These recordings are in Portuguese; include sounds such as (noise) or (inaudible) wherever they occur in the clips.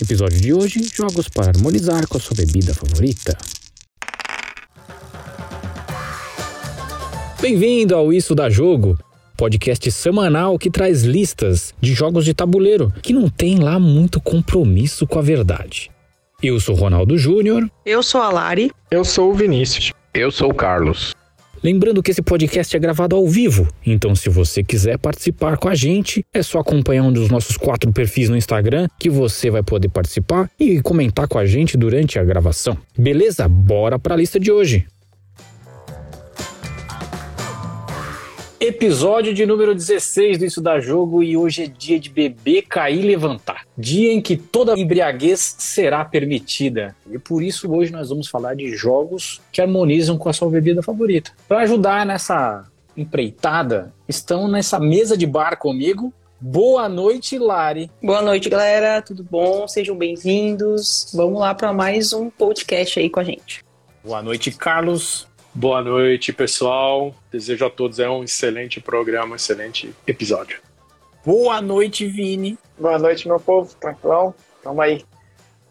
Episódio de hoje: jogos para harmonizar com a sua bebida favorita. Bem-vindo ao Isso da Jogo, podcast semanal que traz listas de jogos de tabuleiro que não tem lá muito compromisso com a verdade. Eu sou Ronaldo Júnior. Eu sou a Lari. Eu sou o Vinícius. Eu sou o Carlos. Lembrando que esse podcast é gravado ao vivo, então se você quiser participar com a gente, é só acompanhar um dos nossos quatro perfis no Instagram que você vai poder participar e comentar com a gente durante a gravação. Beleza? Bora para a lista de hoje. Episódio de número 16 do Isso da Jogo e hoje é dia de beber, cair e levantar. Dia em que toda embriaguez será permitida. E por isso hoje nós vamos falar de jogos que harmonizam com a sua bebida favorita. Para ajudar nessa empreitada, estão nessa mesa de bar comigo Boa noite, Lari. Boa noite, galera. Tudo bom? Sejam bem-vindos. Vamos lá para mais um podcast aí com a gente. Boa noite, Carlos. Boa noite, pessoal. Desejo a todos é um excelente programa, um excelente episódio. Boa noite, Vini. Boa noite, meu povo. Tranquilão? Tamo aí.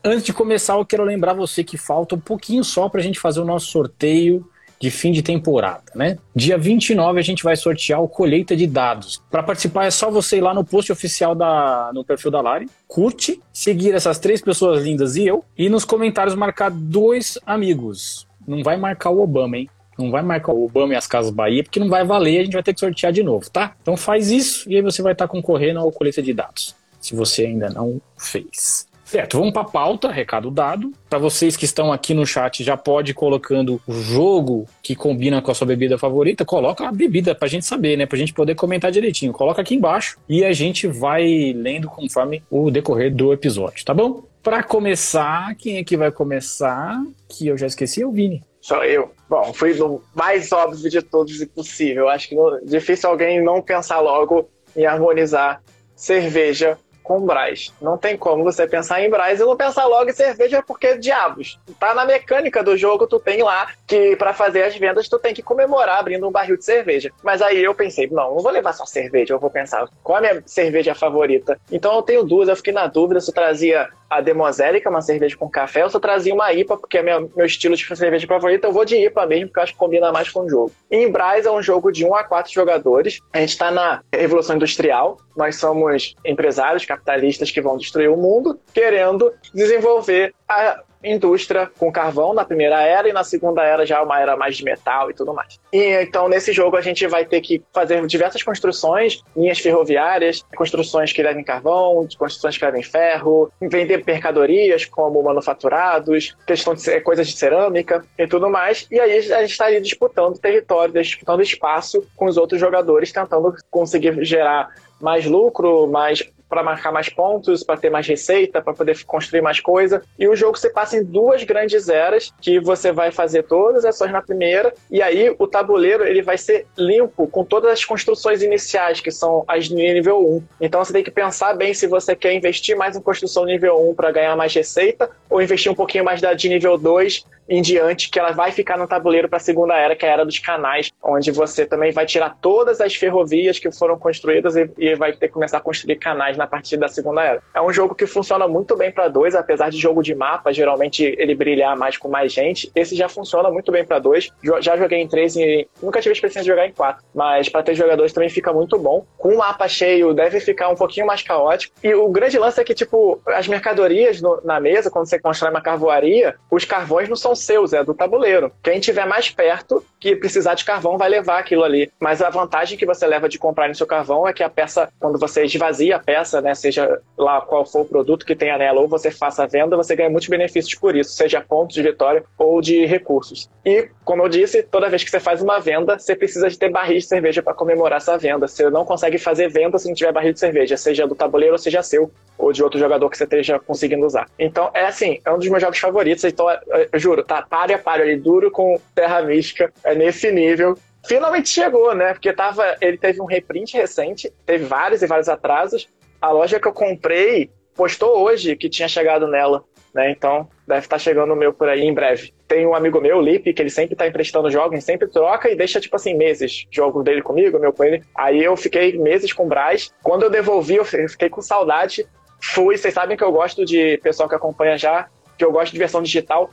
Antes de começar, eu quero lembrar você que falta um pouquinho só para a gente fazer o nosso sorteio de fim de temporada, né? Dia 29 a gente vai sortear o colheita de dados. Para participar é só você ir lá no post oficial da no perfil da Lari, curte, seguir essas três pessoas lindas e eu e nos comentários marcar dois amigos não vai marcar o Obama, hein? Não vai marcar o Obama e as Casas Bahia, porque não vai valer, a gente vai ter que sortear de novo, tá? Então faz isso e aí você vai estar concorrendo ao coleta de dados, se você ainda não fez. Certo, vamos para a pauta, recado dado. Para vocês que estão aqui no chat, já pode ir colocando o jogo que combina com a sua bebida favorita. Coloca a bebida para a gente saber, né? Para a gente poder comentar direitinho. Coloca aqui embaixo e a gente vai lendo conforme o decorrer do episódio, tá bom? Para começar, quem é que vai começar? Que eu já esqueci, é o Vini. Sou eu. Bom, fui no mais óbvio de todos possível. Acho que é difícil alguém não pensar logo em harmonizar cerveja com Braz. Não tem como você pensar em Braz e não pensar logo em cerveja porque diabos. Tá na mecânica do jogo, tu tem lá que para fazer as vendas tu tem que comemorar abrindo um barril de cerveja. Mas aí eu pensei, não, não vou levar só cerveja, eu vou pensar qual é a minha cerveja favorita. Então eu tenho duas, eu fiquei na dúvida se eu trazia a Demoselle, que é uma cerveja com café, eu trazia uma IPA, porque é meu, meu estilo de cerveja favorita, eu vou de IPA mesmo, porque eu acho que combina mais com o jogo. Em Braz é um jogo de 1 a 4 jogadores. A gente está na Revolução Industrial, nós somos empresários capitalistas que vão destruir o mundo, querendo desenvolver a indústria com carvão na primeira era e na segunda era já uma era mais de metal e tudo mais. E então nesse jogo a gente vai ter que fazer diversas construções, linhas ferroviárias, construções que levem carvão, construções que levem ferro, vender mercadorias como manufaturados, questão de coisas de cerâmica e tudo mais. E aí a gente está ali disputando território, disputando espaço com os outros jogadores, tentando conseguir gerar mais lucro, mais para marcar mais pontos, para ter mais receita, para poder construir mais coisa. E o jogo se passa em duas grandes eras, que você vai fazer todas as ações na primeira, e aí o tabuleiro ele vai ser limpo com todas as construções iniciais, que são as nível 1. Então você tem que pensar bem se você quer investir mais em construção nível 1 para ganhar mais receita, ou investir um pouquinho mais da de nível 2 em diante, que ela vai ficar no tabuleiro para a segunda era, que é a era dos canais, onde você também vai tirar todas as ferrovias que foram construídas e, e vai ter que começar a construir canais na partir da segunda era. É um jogo que funciona muito bem para dois, apesar de jogo de mapa, geralmente ele brilhar mais com mais gente. Esse já funciona muito bem para dois. Já joguei em três e nunca tive experiência de jogar em quatro, mas para três jogadores também fica muito bom. Com o mapa cheio, deve ficar um pouquinho mais caótico. E o grande lance é que, tipo, as mercadorias no, na mesa, quando você constrói uma carvoaria, os carvões não são seus, é do tabuleiro. Quem tiver mais perto, que precisar de carvão, vai levar aquilo ali. Mas a vantagem que você leva de comprar no seu carvão é que a peça, quando você esvazia a peça, né, seja lá qual for o produto que tenha nela, ou você faça a venda, você ganha muitos benefícios por isso, seja pontos de vitória ou de recursos. E, como eu disse, toda vez que você faz uma venda, você precisa de ter barris de cerveja para comemorar essa venda. Você não consegue fazer venda se não tiver barril de cerveja, seja do tabuleiro seja seu, ou de outro jogador que você esteja conseguindo usar. Então, é assim, é um dos meus jogos favoritos. Então, eu juro, tá páreo a páreo ali, duro com Terra Mística, é nesse nível. Finalmente chegou, né? Porque tava, ele teve um reprint recente, teve vários e vários atrasos. A loja que eu comprei postou hoje que tinha chegado nela, né? Então, deve estar chegando o meu por aí em breve. Tem um amigo meu, o Lipe, que ele sempre tá emprestando jogos, sempre troca e deixa, tipo assim, meses. Jogo dele comigo, meu com ele. Aí eu fiquei meses com o Braz. Quando eu devolvi, eu fiquei com saudade fui, vocês sabem que eu gosto de pessoal que acompanha já, que eu gosto de versão digital.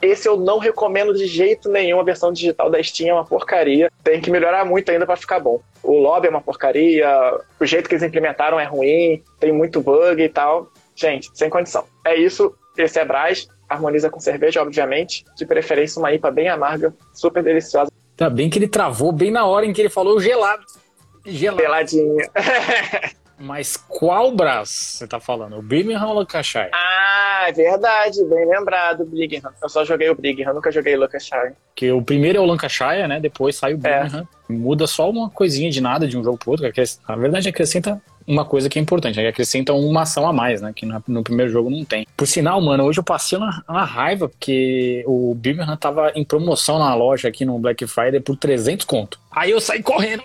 Esse eu não recomendo de jeito nenhum. A versão digital da Steam é uma porcaria. Tem que melhorar muito ainda para ficar bom. O lobby é uma porcaria, o jeito que eles implementaram é ruim, tem muito bug e tal. Gente, sem condição. É isso. Esse é Brás. Harmoniza com cerveja, obviamente. De preferência, uma IPA bem amarga, super deliciosa. Tá bem que ele travou bem na hora em que ele falou gelado. Gelado. Geladinha. (laughs) Mas qual Brás você tá falando? O Birmingham ou o Lancashire? Ah, é verdade, bem lembrado, Birmingham. Eu só joguei o Birmingham, nunca joguei o Lancashire. Que o primeiro é o Lancashire, né? Depois sai o é. Birmingham. É. Muda só uma coisinha de nada de um jogo pro outro. Na verdade, acrescenta uma coisa que é importante, né? Que acrescenta uma ação a mais, né? Que no primeiro jogo não tem. Por sinal, mano, hoje eu passei uma, uma raiva porque o Birmingham tava em promoção na loja aqui no Black Friday por 300 conto. Aí eu saí correndo,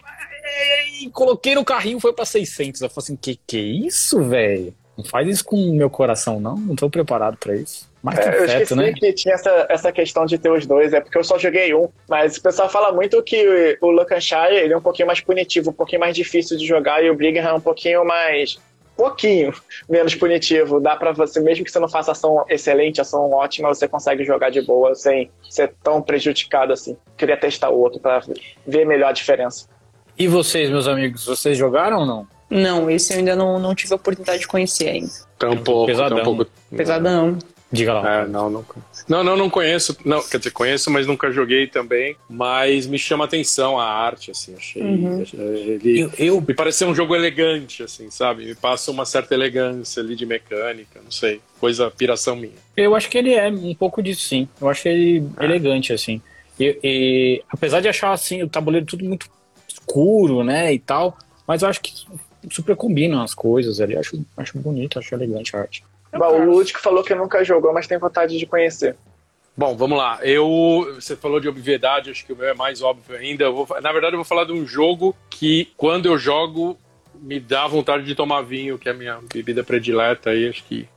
e coloquei no carrinho, foi pra 600. Eu falei assim, que que é isso, velho? Não faz isso com o meu coração, não. Não tô preparado para isso. Mas é, eu esqueci né? que tinha essa, essa questão de ter os dois, é porque eu só joguei um. Mas o pessoal fala muito que o Lancashire ele é um pouquinho mais punitivo, um pouquinho mais difícil de jogar, e o Brigham é um pouquinho mais. pouquinho (laughs) menos punitivo. Dá para você, mesmo que você não faça ação excelente, ação ótima, você consegue jogar de boa sem ser tão prejudicado assim. Queria testar o outro para ver melhor a diferença. E vocês, meus amigos, vocês jogaram ou não? Não, esse eu ainda não, não tive a oportunidade de conhecer ainda. Tampouco, Pesadão. tampouco. Pesadão. Diga lá. É, não, não, não, não, não conheço. Não, quer dizer, conheço, mas nunca joguei também. Mas me chama atenção a arte, assim, achei. Uhum. Ele, eu, eu, me parece um jogo elegante, assim, sabe? Me passa uma certa elegância ali de mecânica, não sei. Coisa, piração minha. Eu acho que ele é um pouco disso, sim. Eu acho ele é. elegante, assim. E, e, apesar de achar assim o tabuleiro tudo muito escuro, né, e tal. Mas eu acho que super combinam as coisas ali. Acho, acho bonito, acho elegante a arte. Bom, o Ludic falou que nunca jogou, mas tem vontade de conhecer. Bom, vamos lá. Eu, você falou de obviedade, acho que o meu é mais óbvio ainda. Vou, na verdade, eu vou falar de um jogo que, quando eu jogo, me dá vontade de tomar vinho, que é a minha bebida predileta aí, acho que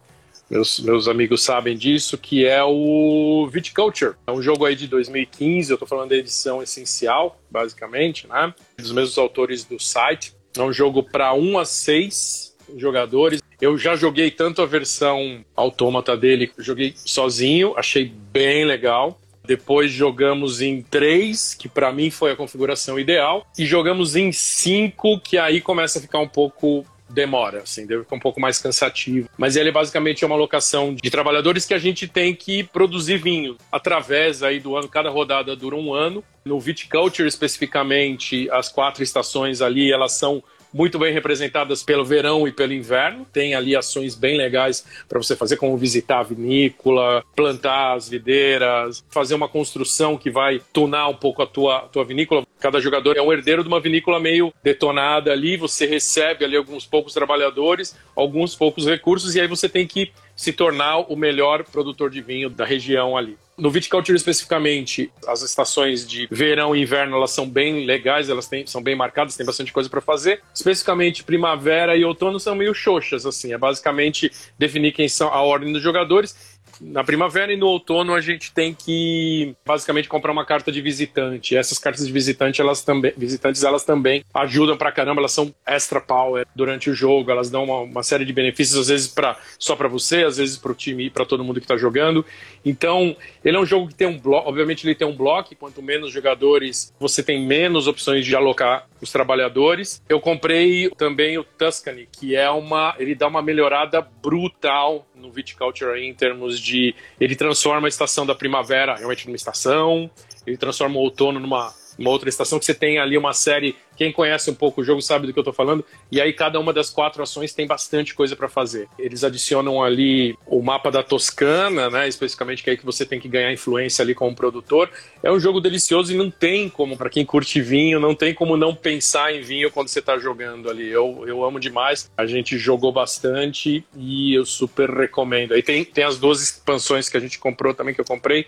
meus, meus amigos sabem disso, que é o Viticulture. É um jogo aí de 2015, eu estou falando da edição essencial, basicamente, né? Dos mesmos autores do site. É um jogo para 1 a 6 jogadores. Eu já joguei tanto a versão autômata dele, joguei sozinho, achei bem legal. Depois jogamos em 3, que para mim foi a configuração ideal, e jogamos em 5, que aí começa a ficar um pouco demora, assim, deve ficar um pouco mais cansativo. Mas ele basicamente é uma locação de trabalhadores que a gente tem que produzir vinho através aí do ano, cada rodada dura um ano. No Viticulture especificamente, as quatro estações ali, elas são muito bem representadas pelo verão e pelo inverno. Tem ali ações bem legais para você fazer, como visitar a vinícola, plantar as videiras, fazer uma construção que vai tunar um pouco a tua, tua vinícola. Cada jogador é um herdeiro de uma vinícola meio detonada ali, você recebe ali alguns poucos trabalhadores, alguns poucos recursos, e aí você tem que se tornar o melhor produtor de vinho da região ali. No viticulture especificamente, as estações de verão e inverno elas são bem legais, elas têm, são bem marcadas, tem bastante coisa para fazer. Especificamente primavera e outono são meio xoxas, assim, é basicamente definir quem são a ordem dos jogadores na primavera e no outono a gente tem que basicamente comprar uma carta de visitante. Essas cartas de visitante, elas também, visitantes, elas também ajudam pra caramba, elas são extra power durante o jogo, elas dão uma, uma série de benefícios, às vezes pra, só para você, às vezes pro time e para todo mundo que tá jogando. Então, ele é um jogo que tem um bloco, obviamente ele tem um bloco, quanto menos jogadores, você tem menos opções de alocar os trabalhadores. Eu comprei também o Tuscany, que é uma, ele dá uma melhorada brutal no Viticulture aí, em termos de. Ele transforma a estação da primavera realmente numa estação, ele transforma o outono numa uma outra estação que você tem ali uma série. Quem conhece um pouco o jogo sabe do que eu estou falando. E aí cada uma das quatro ações tem bastante coisa para fazer. Eles adicionam ali o mapa da Toscana, né? Especificamente que é aí que você tem que ganhar influência ali como produtor. É um jogo delicioso e não tem como para quem curte vinho, não tem como não pensar em vinho quando você está jogando ali. Eu, eu amo demais. A gente jogou bastante e eu super recomendo. Aí tem, tem as duas expansões que a gente comprou também que eu comprei,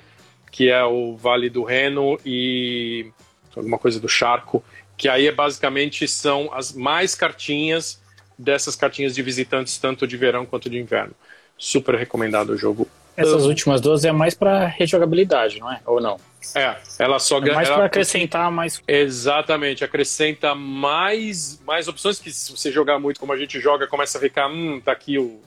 que é o Vale do Reno e alguma coisa do charco, que aí é basicamente são as mais cartinhas dessas cartinhas de visitantes, tanto de verão quanto de inverno. Super recomendado o jogo. Essas últimas duas é mais para rejogabilidade, não é? Ou não? É, ela só ganha. É mais para acrescentar mais. Exatamente, acrescenta mais, mais opções que se você jogar muito como a gente joga, começa a ficar, hum, tá aqui o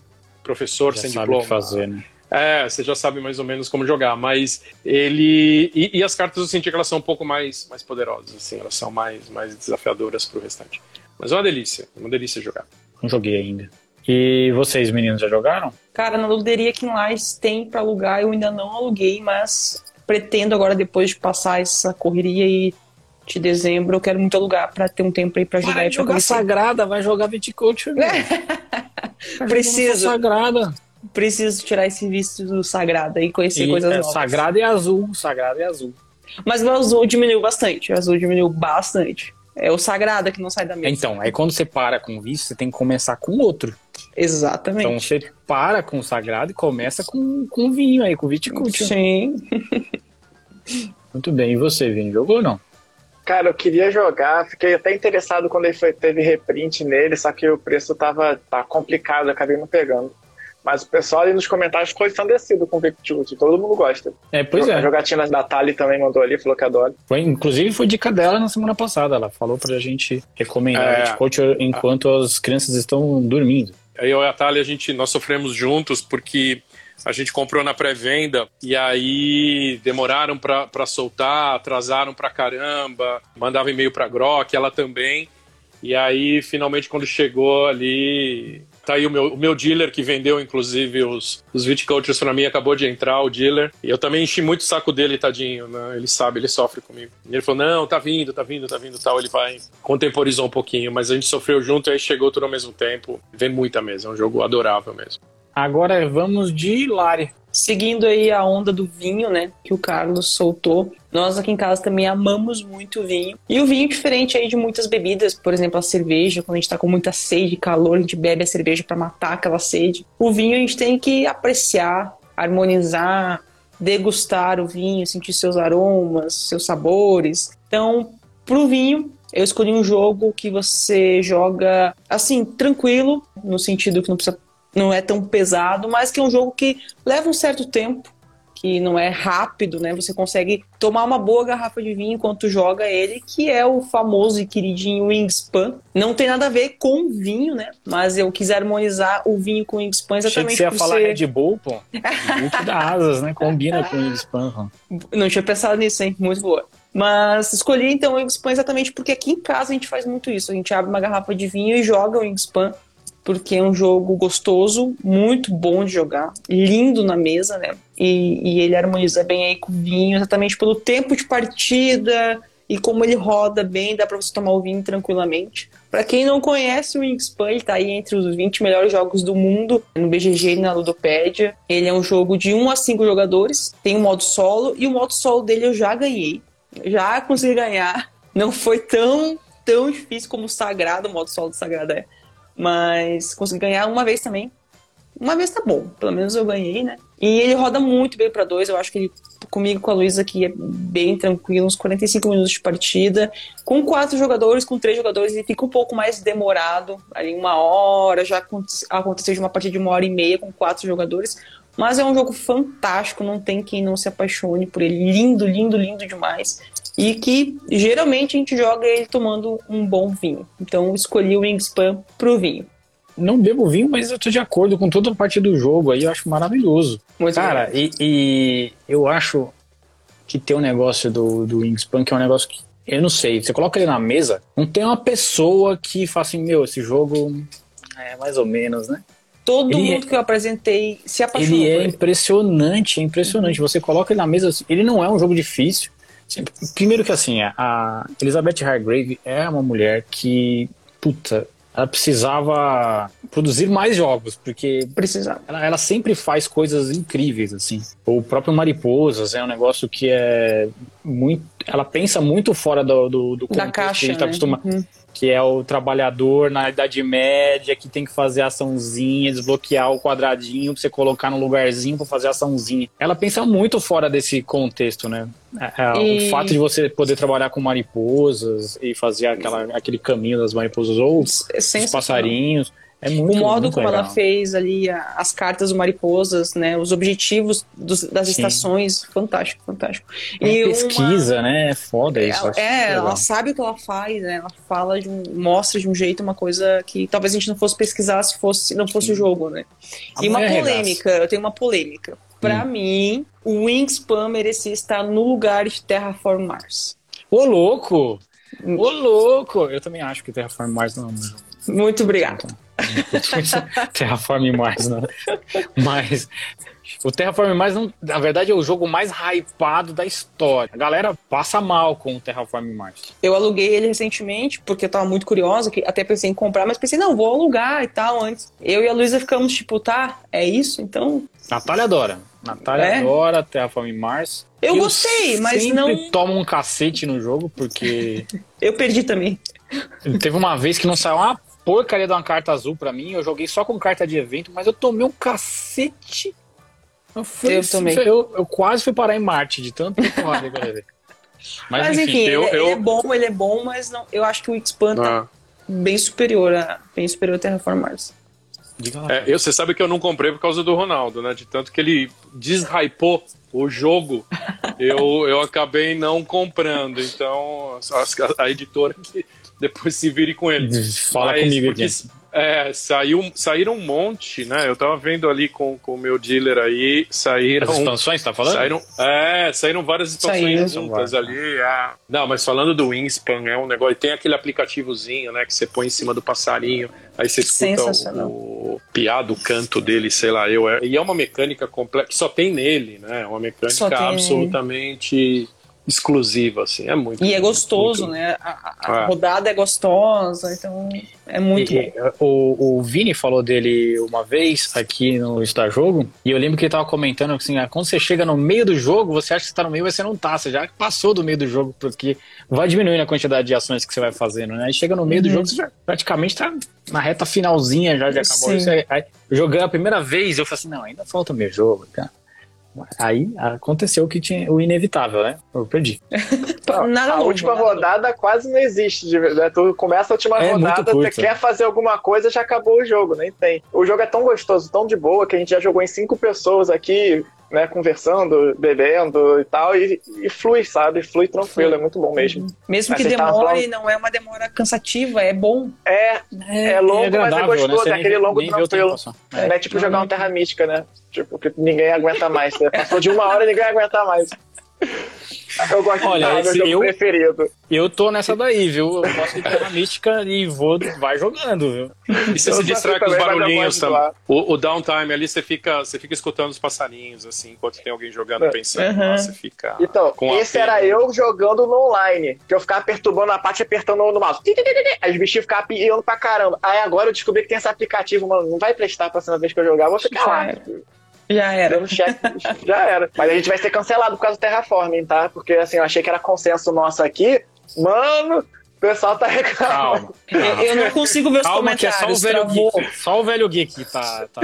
professor Já sem sabe o diploma. que fazer, né? É, você já sabe mais ou menos como jogar, mas ele. E, e as cartas eu senti que elas são um pouco mais, mais poderosas, assim, elas são mais, mais desafiadoras pro restante. Mas é uma delícia, é uma delícia jogar. Não joguei ainda. E vocês, meninos, já jogaram? Cara, na luderia aqui em Lages tem pra alugar, eu ainda não aluguei, mas pretendo agora, depois de passar essa correria e de dezembro, eu quero muito alugar pra ter um tempo aí pra jogar Para e jogar conhecer. Sagrada, vai jogar Viticulture. Tá (laughs) Preciso. Sagrada. Preciso tirar esse visto do sagrado e conhecer E coisas é, novas. sagrada e azul. Sagrada e azul. Mas o azul diminuiu bastante, o azul diminuiu bastante. É o sagrado que não sai da mesa. Então, aí quando você para com o visto, você tem que começar com outro. Exatamente. Então você para com o sagrado e começa com, com o vinho aí, com o viticulture. Sim. (laughs) Muito bem. E você, Vini, jogou ou não? Cara, eu queria jogar, fiquei até interessado quando ele foi, teve reprint nele, só que o preço tava tá complicado, eu acabei não pegando. Mas o pessoal ali nos comentários ficou ensandecido com o Victude, todo mundo gosta. É, pois A é. jogatina da Tali também mandou ali, falou que adora. Foi, inclusive foi dica dela na semana passada. Ela falou pra gente recomendar É. o viticulture enquanto as crianças estão dormindo. Aí eu e a Thalia, a gente, nós sofremos juntos porque a gente comprou na pré-venda e aí demoraram pra pra soltar, atrasaram pra caramba, mandava e-mail pra Grok, ela também. E aí, finalmente, quando chegou ali, tá aí o meu, o meu dealer que vendeu, inclusive, os, os viticultures pra mim, acabou de entrar, o dealer. E eu também enchi muito o saco dele, tadinho, né? Ele sabe, ele sofre comigo. E ele falou, não, tá vindo, tá vindo, tá vindo, tal. Ele vai, contemporizou um pouquinho, mas a gente sofreu junto e aí chegou tudo ao mesmo tempo. Vem muita mesa, é um jogo adorável mesmo. Agora vamos de Lari. Seguindo aí a onda do vinho, né, que o Carlos soltou. Nós aqui em casa também amamos muito vinho. E o vinho diferente aí de muitas bebidas, por exemplo, a cerveja, quando a gente tá com muita sede, calor, a gente bebe a cerveja para matar aquela sede. O vinho a gente tem que apreciar, harmonizar, degustar o vinho, sentir seus aromas, seus sabores. Então, pro vinho, eu escolhi um jogo que você joga assim, tranquilo, no sentido que não precisa não é tão pesado, mas que é um jogo que leva um certo tempo, que não é rápido, né? Você consegue tomar uma boa garrafa de vinho enquanto joga ele, que é o famoso e queridinho Wingspan. Não tem nada a ver com vinho, né? Mas eu quis harmonizar o vinho com o Wingspan Achei que exatamente você ia falar ser... Red Bull, pô. Red (laughs) Bull que dá asas, né? Combina com o Wingspan. pô. Não tinha pensado nisso, hein? Muito boa. Mas escolhi então o Wingspan exatamente porque aqui em casa a gente faz muito isso. A gente abre uma garrafa de vinho e joga o Wingspan, porque é um jogo gostoso, muito bom de jogar, lindo na mesa, né? E, e ele harmoniza bem aí com o vinho, exatamente pelo tempo de partida e como ele roda bem, dá pra você tomar o vinho tranquilamente. Pra quem não conhece o Wingspan, ele tá aí entre os 20 melhores jogos do mundo no BGG e na Ludopédia. Ele é um jogo de 1 a 5 jogadores, tem um modo solo e o modo solo dele eu já ganhei. Já consegui ganhar. Não foi tão, tão difícil como o Sagrado, o modo solo do Sagrado é. Mas consegui ganhar uma vez também. Uma vez tá bom, pelo menos eu ganhei, né? E ele roda muito bem pra dois. Eu acho que ele, comigo com a Luísa aqui, é bem tranquilo, uns 45 minutos de partida. Com quatro jogadores, com três jogadores, ele fica um pouco mais demorado, ali uma hora. Já aconte- aconteceu de uma partida de uma hora e meia com quatro jogadores. Mas é um jogo fantástico, não tem quem não se apaixone por ele. Lindo, lindo, lindo demais. E que geralmente a gente joga ele tomando um bom vinho. Então eu escolhi o Wingspan pro vinho. Não bebo vinho, mas eu tô de acordo com toda a parte do jogo aí, eu acho maravilhoso. Muito Cara, e, e eu acho que tem um negócio do, do Wingspan que é um negócio que. Eu não sei, você coloca ele na mesa, não tem uma pessoa que fala assim, meu, esse jogo é mais ou menos, né? todo ele mundo que eu apresentei se apaixonou Ele é impressionante, é impressionante. Você coloca ele na mesa, assim, ele não é um jogo difícil. Primeiro que assim, a Elizabeth Hargrave é uma mulher que, puta, ela precisava produzir mais jogos, porque Precisava. ela, ela sempre faz coisas incríveis, assim. O próprio Mariposas é um negócio que é muito. Ela pensa muito fora do, do, do contexto caixa, que a gente tá né? acostumado. Uhum. Que é o trabalhador na Idade Média que tem que fazer açãozinha, desbloquear o quadradinho pra você colocar no lugarzinho pra fazer açãozinha. Ela pensa muito fora desse contexto, né? É, é, E- O fato de você poder trabalhar com mariposas e fazer aquela, aquele caminho das mariposas ou os passarinhos. É muito, o modo muito como legal. ela fez ali a- as cartas do mariposas, né? Os objetivos dos- das Sim. estações, fantástico, fantástico. É uma- pesquisa, né? É foda isso. ela- acho é, ela sabe o que ela faz, né? Ela fala de um, mostra de um jeito uma coisa que talvez a gente não fosse pesquisar se fosse não fosse o jogo, né? A E uma arregaça. polêmica, eu tenho uma polêmica. Pra Hum. mim, o Wingspan merecia estar no lugar de Terraform Mars. Ô, louco! Ô, louco! Eu também acho que Terraform Mars não é um jogo. Muito obrigado. (laughs) Terraform Mars, não. Mas o Terraform Mars, não, na verdade, é o jogo mais hypado da história. A galera passa mal com o Terraform Mars. Eu aluguei ele recentemente, porque eu tava muito curiosa, que até pensei em comprar, mas pensei, não, vou alugar e tal antes. Eu e a Luísa ficamos tipo, tá, é isso? Então. Natália adora. Natália É? adora Terraform Mars. Eu gostei, mas sempre não- toma um cacete no jogo, porque (laughs) Eu perdi também. teve uma vez que não saiu uma porcaria de uma carta azul pra mim. Eu joguei só com carta de evento, mas eu tomei um cacete. Eu, fui, Eu também. Eu, eu quase fui parar em Marte de tanto que eu. (laughs) Mas, Mas, enfim, eu- ele, eu- ele é bom, ele é bom, mas não, eu acho que o Wingspan tá Ah. bem superior a bem superior a Terraform Mars. É, eu, você sabe que eu não comprei por causa do Ronaldo, né? De tanto que ele deshypou o jogo, (laughs) eu, eu acabei não comprando. Então, a, a editora que depois se vire com ele. Fala Mas comigo porque, aqui. É, saiu, saíram um monte, né? Eu tava vendo ali com, com o meu dealer aí, saíram. As expansões, tá falando? Saíram, é, saíram várias expansões Saíram. juntas ali. é. Não, mas falando do Wingspan, é um negócio. Tem aquele aplicativozinho, né? Que você põe em cima do passarinho, aí você escuta o, o piado, o canto dele, sei lá, eu. É, e é uma mecânica completa, que só tem nele, né? É uma mecânica tem nele. Exclusiva, assim. É muito. E é gostoso, muito- né? A, a- É. rodada é gostosa, então é muito E- bom. o, o Vini falou dele uma vez aqui no Está Jogo, e eu lembro que ele tava comentando assim: ah, quando você chega no meio do jogo, você acha que você tá no meio, mas você não tá, você já passou do meio do jogo, porque vai diminuindo a quantidade de ações que você vai fazendo, né? Aí chega no meio do Uhum. jogo, você já praticamente tá na reta finalzinha já de. Isso aí, aí, jogando a primeira vez, eu falei assim: não, ainda falta o meu jogo, cara. Aí aconteceu o que tinha o inevitável, né? Eu perdi. (laughs) Nada a novo, última nada novo. rodada quase não existe. verdade. Tu começa a última É muito rodada, tu quer fazer alguma coisa, já acabou o jogo, nem tem. O jogo é tão gostoso, tão de boa, que a gente já jogou em cinco pessoas aqui, né, conversando, bebendo e tal, e, e flui, sabe? Flui tranquilo, é muito bom mesmo. Mesmo Mas que demore, falando- não é uma demora cansativa, é bom. É, É longo, mas é agradável, gostoso, Você é nem aquele vê- longo tranquilo. é, é tipo jogar um Terra Mística, né? Tipo, que ninguém aguenta mais. Né? Passou de uma hora e ninguém aguenta mais. (laughs) Eu gosto Olha, de meu esse jogo eu- preferido. Eu tô nessa daí, viu? Eu gosto de Terra Mística e vou, vai jogando, viu? E você Eu se distrai com os barulhinhos também. zoar. O, o downtime ali, você fica, você fica escutando os passarinhos, assim, enquanto tem alguém jogando, É. pensando. Uhum. Você fica. Então, esse pena. era eu jogando no online. Que eu ficava perturbando a parte apertando no mouse. Os bichinhos ficavam piando pra caramba. Aí agora eu descobri que tem esse aplicativo, mano. Não vai prestar pra próxima vez que eu jogar, eu vou ficar lá. Já era. Dando check, já era. Mas a gente vai ser cancelado por causa do Terraforming, tá? Porque assim, eu achei que era consenso nosso aqui. Mano, o pessoal tá reclamando. Calma. Eu, eu não consigo ver os Calma que é só o comentários. velho travou. geek. Só o velho geek que tá. tá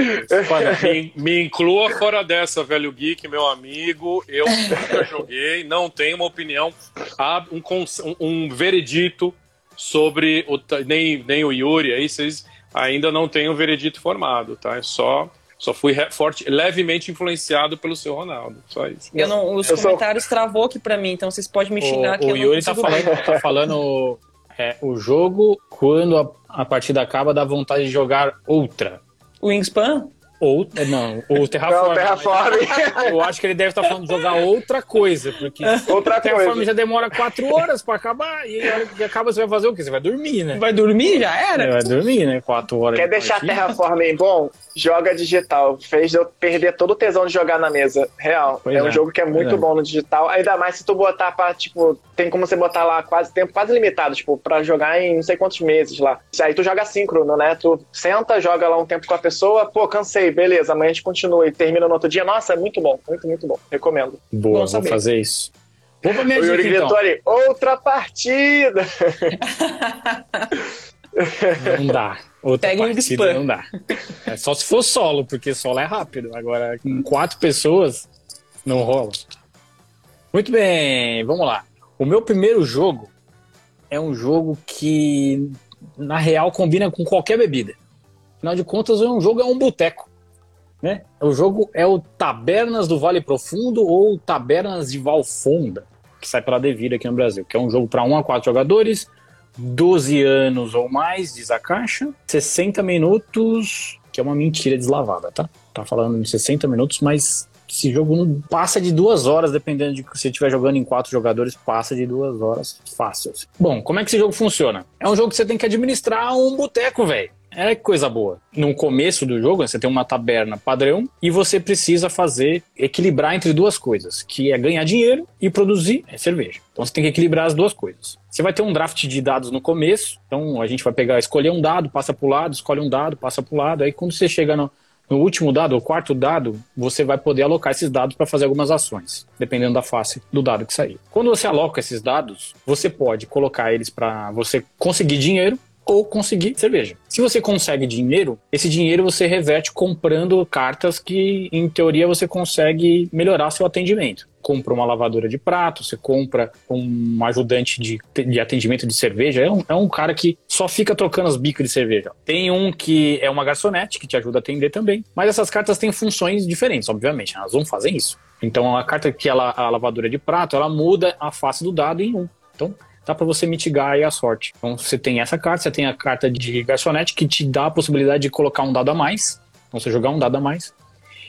Olha, me, me inclua fora dessa, velho geek, meu amigo. Eu nunca joguei, não tenho uma opinião, ah, um, um- um veredito sobre o. Nem, nem o Yuri aí, vocês ainda não têm um veredito formado, tá? É só. Só fui forte, levemente influenciado pelo seu Ronaldo. Só isso. Eu não, os Eu sou- comentários travou aqui pra mim, então vocês podem me xingar que o, eu o não Yuri tá falando, tá falando é, o jogo, quando a, a partida acaba, dá vontade de jogar outra. O Wingspan? Ou, não, o Terraform. Não, Terraforming. (laughs) Eu acho que ele deve estar falando de jogar outra coisa, porque Outra o Terraform coisa. já demora quatro horas pra acabar, e hora que acaba você vai fazer o quê? Você vai dormir, né? Vai dormir? Já É, era? vai dormir, né? Quatro horas. Quer de deixar partida. Terraforming bom? Joga digital. Fez eu perder todo o tesão de jogar na mesa. Real. Pois é um é, jogo que é muito é. bom no digital. Ainda mais se tu botar pra, tipo, tem como você botar lá quase tempo quase limitado, tipo, pra jogar em não sei quantos meses lá. Aí tu joga síncrono, né? Tu senta, joga lá um tempo com a pessoa, pô, cansei, beleza, amanhã a gente continua e termina no outro dia. Nossa, é muito bom, muito, muito bom. Recomendo. Boa, Bom vou fazer isso. Vou pra minha o Yuri dica, então. outra partida! (laughs) Não dá. Outra Pega um partida spam. não dá. É só se for solo, porque solo é rápido. Agora, com quatro pessoas, não rola. Muito bem, vamos lá. O meu primeiro jogo é um jogo que, na real, combina com qualquer bebida. Afinal de contas, um jogo é um boteco. Né? O jogo é o Tabernas do Vale Profundo ou Tabernas de Valfonda, que sai pela Devir aqui no Brasil, que é um jogo para 1 a 4 jogadores, 12 anos ou mais, diz a caixa, 60 minutos, que é uma mentira deslavada, tá? Tá falando de 60 minutos, mas esse jogo não passa de duas horas, dependendo de se estiver jogando em quatro jogadores, passa de duas horas fácil. Bom, como é que esse jogo funciona? É um jogo que você tem que administrar um boteco, velho. É coisa boa. No começo do jogo, você tem uma taberna padrão e você precisa fazer, equilibrar entre duas coisas, que é ganhar dinheiro e produzir cerveja. Então você tem que equilibrar as duas coisas. Você vai ter um draft de dados no começo, então a gente vai pegar, escolher um dado, passa para o lado, escolhe um dado, passa para o lado, aí quando você chega no, no último dado, o quarto dado, você vai poder alocar esses dados para fazer algumas ações, dependendo da face do dado que sair. Quando você aloca esses dados, você pode colocar eles para você conseguir dinheiro ou conseguir cerveja. Se você consegue dinheiro, esse dinheiro você reverte comprando cartas que, em teoria, você consegue melhorar seu atendimento. Compra uma lavadora de prato, você compra um ajudante de, de atendimento de cerveja. É um, é um cara que só fica trocando as bicas de cerveja. Tem um que é uma garçonete, que te ajuda a atender também. Mas essas cartas têm funções diferentes, obviamente. Elas não fazem isso. Então, a carta que ela, a lavadora de prato, ela muda a face do dado em um. Então, dá para você mitigar aí a sorte. Então você tem essa carta, você tem a carta de garçonete que te dá a possibilidade de colocar um dado a mais, então você jogar um dado a mais.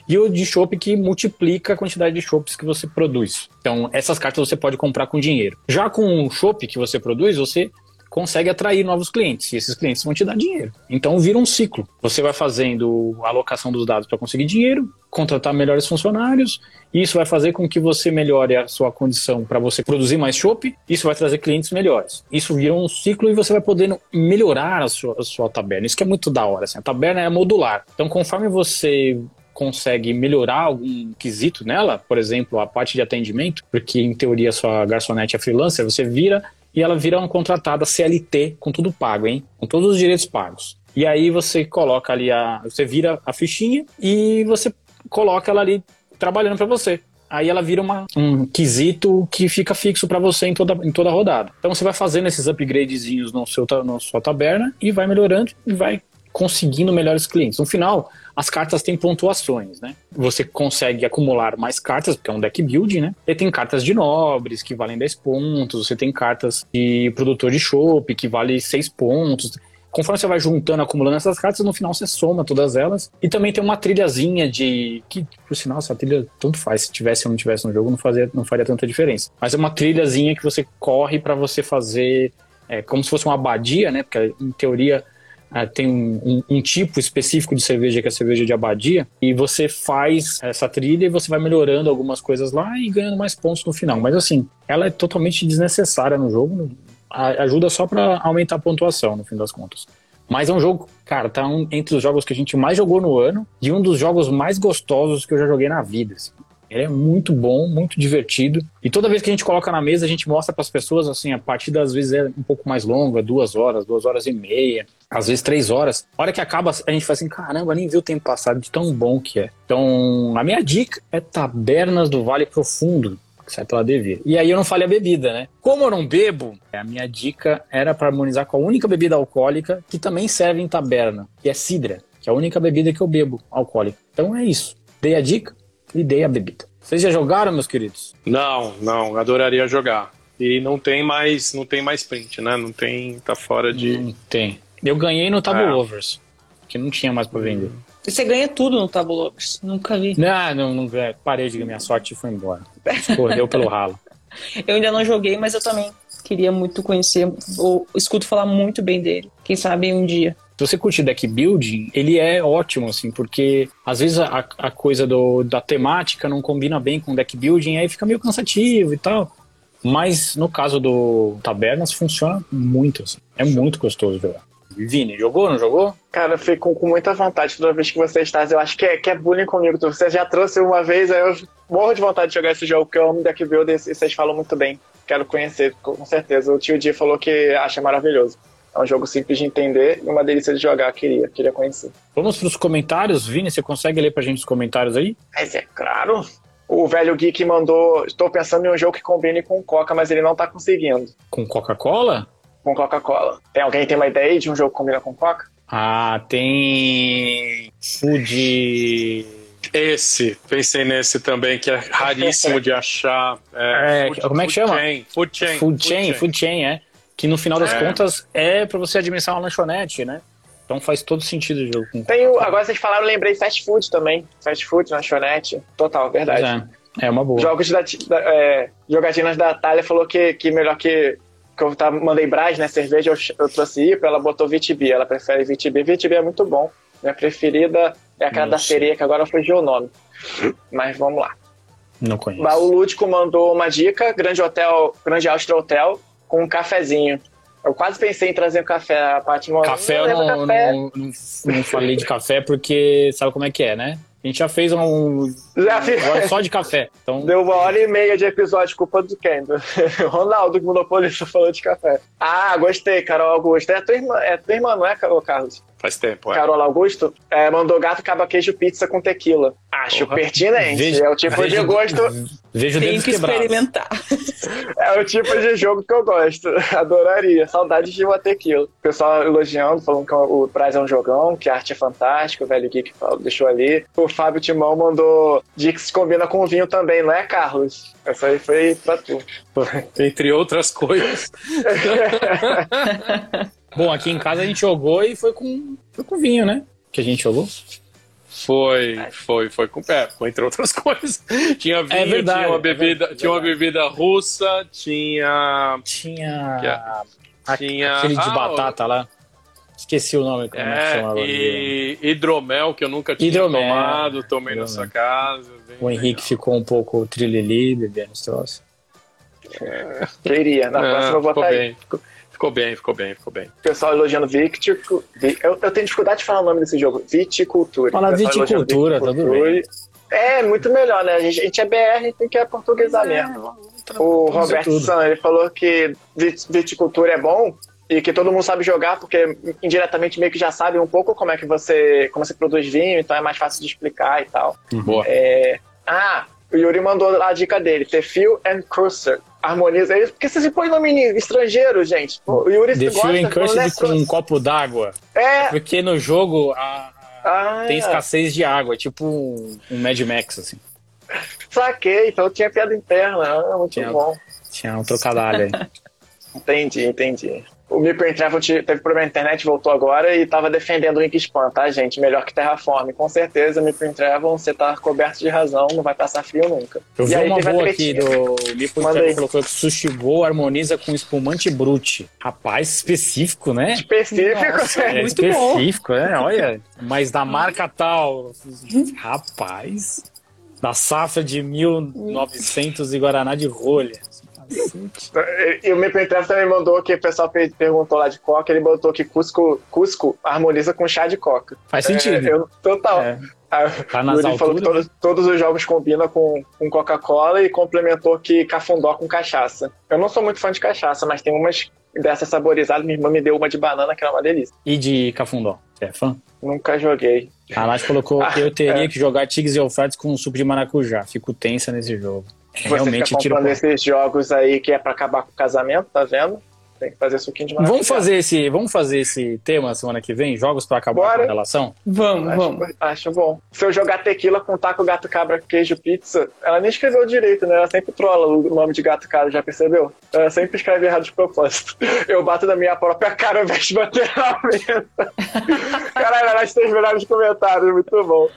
E o de chopp que multiplica a quantidade de chopps que você produz. Então, essas cartas você pode comprar com dinheiro. Já com o chopp que você produz, você consegue atrair novos clientes. E esses clientes vão te dar dinheiro. Então vira um ciclo. Você vai fazendo a alocação dos dados para conseguir dinheiro, contratar melhores funcionários. Isso vai fazer com que você melhore a sua condição para você produzir mais chopp. Isso vai trazer clientes melhores. Isso vira um ciclo e você vai poder melhorar a sua, a sua taberna. Isso que é muito da hora. Assim. A taberna é modular. Então, conforme você consegue melhorar algum quesito nela, por exemplo, a parte de atendimento, porque em teoria sua garçonete é freelancer, você vira e ela vira uma contratada CLT com tudo pago, hein? Com todos os direitos pagos. E aí você coloca ali a. Você vira a fichinha e você coloca ela ali trabalhando para você. Aí ela vira uma, um quesito que fica fixo para você em toda, em toda a rodada. Então você vai fazendo esses upgradezinhos no seu, na sua taberna e vai melhorando e vai conseguindo melhores clientes. No final, as cartas têm pontuações, né? Você consegue acumular mais cartas, porque é um deck building, né? E tem cartas de nobres, que valem 10 pontos, você tem cartas de produtor de chopp, que vale 6 pontos. Conforme você vai juntando, acumulando essas cartas, no final você soma todas elas. E também tem uma trilhazinha de. Que, por sinal, essa trilha tanto faz. Se tivesse ou não tivesse no jogo, não, fazia, não faria tanta diferença. Mas é uma trilhazinha que você corre para você fazer. É, como se fosse uma abadia, né? Porque em teoria ah, tem um, um, um, tipo específico de cerveja que é a cerveja de abadia, e você faz essa trilha e você vai melhorando algumas coisas lá e ganhando mais pontos no final. Mas assim, ela é totalmente desnecessária no jogo, ajuda só para aumentar a pontuação no fim das contas. Mas é um jogo, cara, tá um, entre os jogos que a gente mais jogou no ano e um dos jogos mais gostosos que eu já joguei na vida. Assim. Ele é muito bom, muito divertido. E toda vez que a gente coloca na mesa, a gente mostra para as pessoas, assim, a partida às vezes é um pouco mais longa, duas horas, duas horas e meia, às vezes três horas. A hora que acaba, a gente fala assim, caramba, nem viu o tempo passado de tão bom que é. Então, a minha dica é Tabernas do Vale Profundo, que sai pela Devir. E aí eu não falei a bebida, né? Como eu não bebo, a minha dica era para harmonizar com a única bebida alcoólica que também serve em taberna, que é cidra, que é a única bebida que eu bebo alcoólica. Então é isso. Dei a dica, e dei a bebida. Vocês já jogaram, meus queridos? Não, não, adoraria jogar. E não tem mais, não tem mais print, né? Não tem, tá fora de. Não tem. Eu ganhei no Table é. Lovers, que não tinha mais para vender. E você ganha tudo no Table Lovers? Nunca vi. Não, não, não parei de minha sorte e foi embora. Correu pelo (laughs) ralo. Eu ainda não joguei, mas eu também queria muito conhecer, ou escuto falar muito bem dele. Quem sabe um dia. Se você curte deck building, ele é ótimo, assim, porque às vezes a, a coisa do, da temática não combina bem com deck building, aí fica meio cansativo e tal. Mas no caso do Tabernas, funciona muito, assim. É muito gostoso jogar. Vini, jogou, não jogou? Cara, eu fico com muita vontade toda vez que você está. Eu acho que é, que é bullying comigo. Você já trouxe uma vez, aí eu morro de vontade de jogar esse jogo, porque eu amo deck building e vocês falam muito bem. Quero conhecer, com certeza. O tio Di falou que acha maravilhoso. É um jogo simples de entender e uma delícia de jogar. Queria, queria conhecer. Vamos para os comentários. Vini, você consegue ler para a gente os comentários aí? Mas é claro. O velho Geek mandou: Estou pensando em um jogo que combine com Coca, mas ele não está conseguindo. Com Coca-Cola? Com Coca-Cola. Tem alguém que tem uma ideia de um jogo que combina com Coca? Ah, tem. Food. Esse, pensei nesse também, que é raríssimo de achar. É, É, food- como é que food chama? chain, food chain. Food chain, food chain, é. Que no final das É. contas é pra você administrar uma lanchonete, né? Então faz todo sentido o jogo. Tem o, agora vocês falaram, lembrei fast food também. Fast food, lanchonete. Total, verdade. É, é uma boa. Jogos da, da é, jogatinas da Thalia falou que, que melhor que. Que eu tava, mandei Brás, né? Cerveja, eu, eu trouxe IPA, ela botou VTB. Ela prefere VTB. VTB é muito bom. Minha preferida é aquela da Nossa. sereia, que agora fugiu o nome. Mas vamos lá. Não conheço. Baú Lúdico mandou uma dica: Grande Hotel, Grande Austria Hotel, com um cafezinho. Eu quase pensei em trazer um café, a mandou, Café eu não, café. não, não, não falei de café porque sabe como é que é, né? A gente já fez um. Já fiz. Agora só de café. Então, (laughs) Deu uma hora e meia de episódio, culpa do quem? Do (laughs) Ronaldo, que monopolista, falou de café. Ah, gostei, Carol Augusto. É tua irmã, é tua irmã não é, Carlos? Faz tempo, é. Carol Augusto é, mandou gato caba queijo pizza com tequila. Acho Porra. pertinente. Vejo- é o tipo de vejo- gosto, vejo Tem que quebrados. experimentar. é o tipo de jogo que eu gosto. (laughs) Adoraria. Saudades de uma tequila. O pessoal elogiando, falando que o Prize é um jogão, que a arte é fantástica, o velho Geek falou- deixou ali. O Fábio Timão mandou Dix combina com vinho também, não é, Carlos? Essa aí foi pra tu. Entre outras coisas. (laughs) (laughs) Bom, aqui em casa a gente jogou e foi com, foi com vinho, né? Que a gente jogou. Foi, foi, foi com é, foi entre outras (laughs) coisas. Tinha vinho, É verdade, tinha uma é bebida, verdade, tinha uma bebida russa, tinha Tinha. a- Tinha- Aquele de ah, batata lá. Esqueci o nome, como é, que é, chama agora. e hidromel que eu nunca tinha Hidromel. tomado, tomei na Hidromel. sua casa. bem O Henrique ficou um pouco trilili, bebendo esse troço. Queria. Na legal. próxima eu vou ficou botar aí. Ficou, bem, ficou bem, ficou bem. O pessoal elogiando Victicu... Vi- Eu, eu tenho dificuldade de falar o nome desse jogo. Viticultura. Fala viticultura, tá tudo bem. É, muito melhor, né? A gente, a gente é BR, tem que aportuguesar mesmo. O Roberto tudo. San, ele falou que vit- viticultura é bom e que todo mundo sabe jogar, porque indiretamente meio que já sabe um pouco como é que você, como você produz vinho, então é mais fácil de explicar e tal. Boa. É, Ah, o Yuri mandou a dica dele, Tefil and Cursor. Harmoniza isso. Por que você se põe nome estrangeiro, gente? O Yuri The quando Cursed é com um copo d'água. É, Porque no jogo a- a- ah, tem escassez de água, é tipo um, um Mad Max, assim. saquei, então tinha piada interna. Ah, muito Tinha. bom. Tinha um trocadilho aí. (laughs) Entendi, entendi. O Meeple Travel te- teve problema na internet, voltou agora e tava defendendo o Wingspan, tá, gente? Melhor que Terraform. Com certeza, Meeple Travel, você tá coberto de razão, não vai passar frio nunca. Eu vi e aí uma boa aqui do Manda aí. colocou que Sushi Go harmoniza com espumante brute. Rapaz, específico, né? Específico, Nossa, (laughs) É muito bom. específico, é, olha. Mas da marca tal. Rapaz. Da safra de 1900 e Guaraná de rolha. (laughs) E o Meeple Travel também mandou que o pessoal pe- perguntou lá de coca, ele botou que Cusco, Cusco harmoniza com chá de coca. Faz sentido. É, eu, total. É. A Tá nas Yuri falou que todos, todos os jogos combinam com, com Coca-Cola e complementou que cafundó com cachaça. Eu não sou muito fã de cachaça, mas tem umas dessas saborizadas. Minha irmã me deu uma de banana que era uma delícia. E de Cafundó. Você é fã? Nunca joguei. A Nath colocou Ah, eu teria é. que jogar Tigres e Eufrates com um suco de maracujá. Fico tensa nesse jogo. É, Você realmente fica comprando esses jogos aí que é pra acabar com o casamento, tá vendo? Tem que fazer suquinho de maracujá. Vamos fazer esse, vamos fazer esse tema semana que vem, jogos pra acabar Bora. com a relação? Vamos, Acho, vamos. acho bom. Se eu jogar tequila com taco, gato, cabra, queijo, pizza, ela nem escreveu direito, né? Ela sempre trola o nome de gato, cabra, já percebeu? Ela sempre escreve errado de propósito. (laughs) Eu bato na minha própria cara ao invés de bater na mesa. Caralho, ela tem os melhores comentários, muito bom.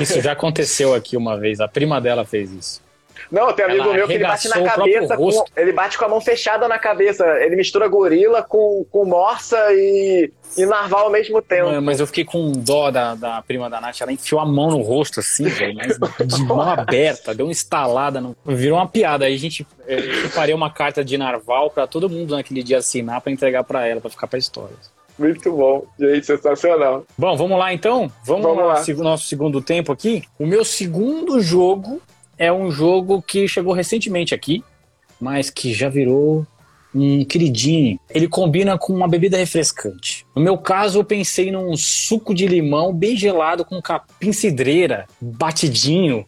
Isso já aconteceu aqui uma vez. A prima dela fez isso. Não, tem amigo Ela meu que ele bate na cabeça, com, ele bate com a mão fechada na cabeça. Ele mistura gorila com, com morsa e, e narval ao mesmo tempo. Mas eu fiquei com dó da, da prima da Nath. Ela enfiou a mão no rosto assim, velho, de (laughs) mão aberta, deu uma estalada. No... Virou uma piada. Aí a gente eh, eu separei uma carta de narval pra todo mundo naquele dia assinar pra entregar pra ela, pra ficar pra história. Muito bom, gente, sensacional. Bom, vamos lá então? Vamos, Vamos lá. nosso segundo tempo aqui. O meu segundo jogo é um jogo que chegou recentemente aqui, mas que já virou um queridinho. Ele combina com uma bebida refrescante. No meu caso, eu pensei num suco de limão bem gelado com capim cidreira, batidinho,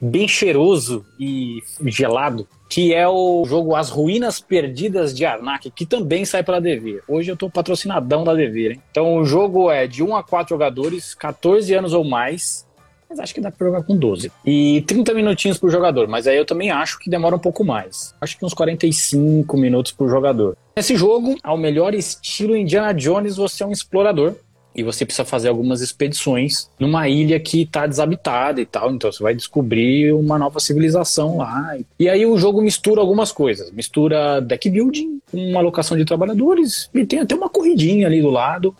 bem cheiroso e gelado, que é o jogo As Ruínas Perdidas de Arnak, que também sai pela Devir. Hoje eu tô patrocinadão da Devir, hein? Então o jogo é de 1 a 4 jogadores, 14 anos ou mais, mas acho que dá pra jogar com 12. E 30 minutinhos por jogador, mas aí eu também acho que demora um pouco mais. Acho que uns 45 minutos por jogador. Nesse jogo, ao melhor estilo Indiana Jones, você é um explorador e você precisa fazer algumas expedições numa ilha que está desabitada e tal. Então você vai descobrir uma nova civilização lá. E aí o jogo mistura algumas coisas. Mistura deck building com uma alocação de trabalhadores e tem até uma corridinha ali do lado.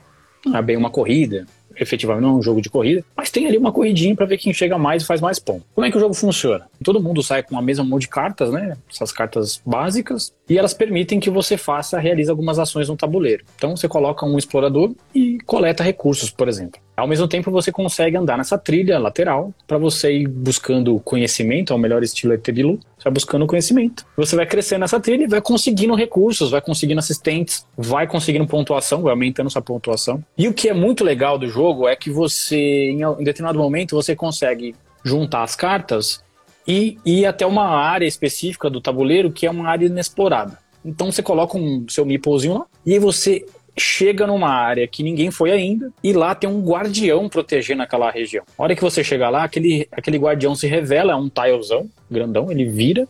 É bem uma corrida, efetivamente não é um jogo de corrida, mas tem ali uma corridinha para ver quem chega mais e faz mais pontos. Como é que o jogo funciona? Todo mundo sai com a mesma mão de cartas, né? Essas cartas básicas, e elas permitem que você faça, realize algumas ações no tabuleiro. Então você coloca um explorador e coleta recursos, por exemplo. Ao mesmo tempo, você consegue andar nessa trilha lateral para você ir buscando conhecimento, ao melhor estilo ET Bilu, você vai buscando conhecimento. Você vai crescendo nessa trilha e vai conseguindo recursos, vai conseguindo assistentes, vai conseguindo pontuação, vai aumentando sua pontuação. E o que é muito legal do jogo é que você, em determinado momento, você consegue juntar as cartas e ir até uma área específica do tabuleiro que é uma área inexplorada. Então você coloca um seu meeplezinho lá e aí você chega numa área que ninguém foi ainda e lá tem um guardião protegendo aquela região. A hora que você chega lá, aquele, aquele guardião se revela, é um tilezão grandão, ele vira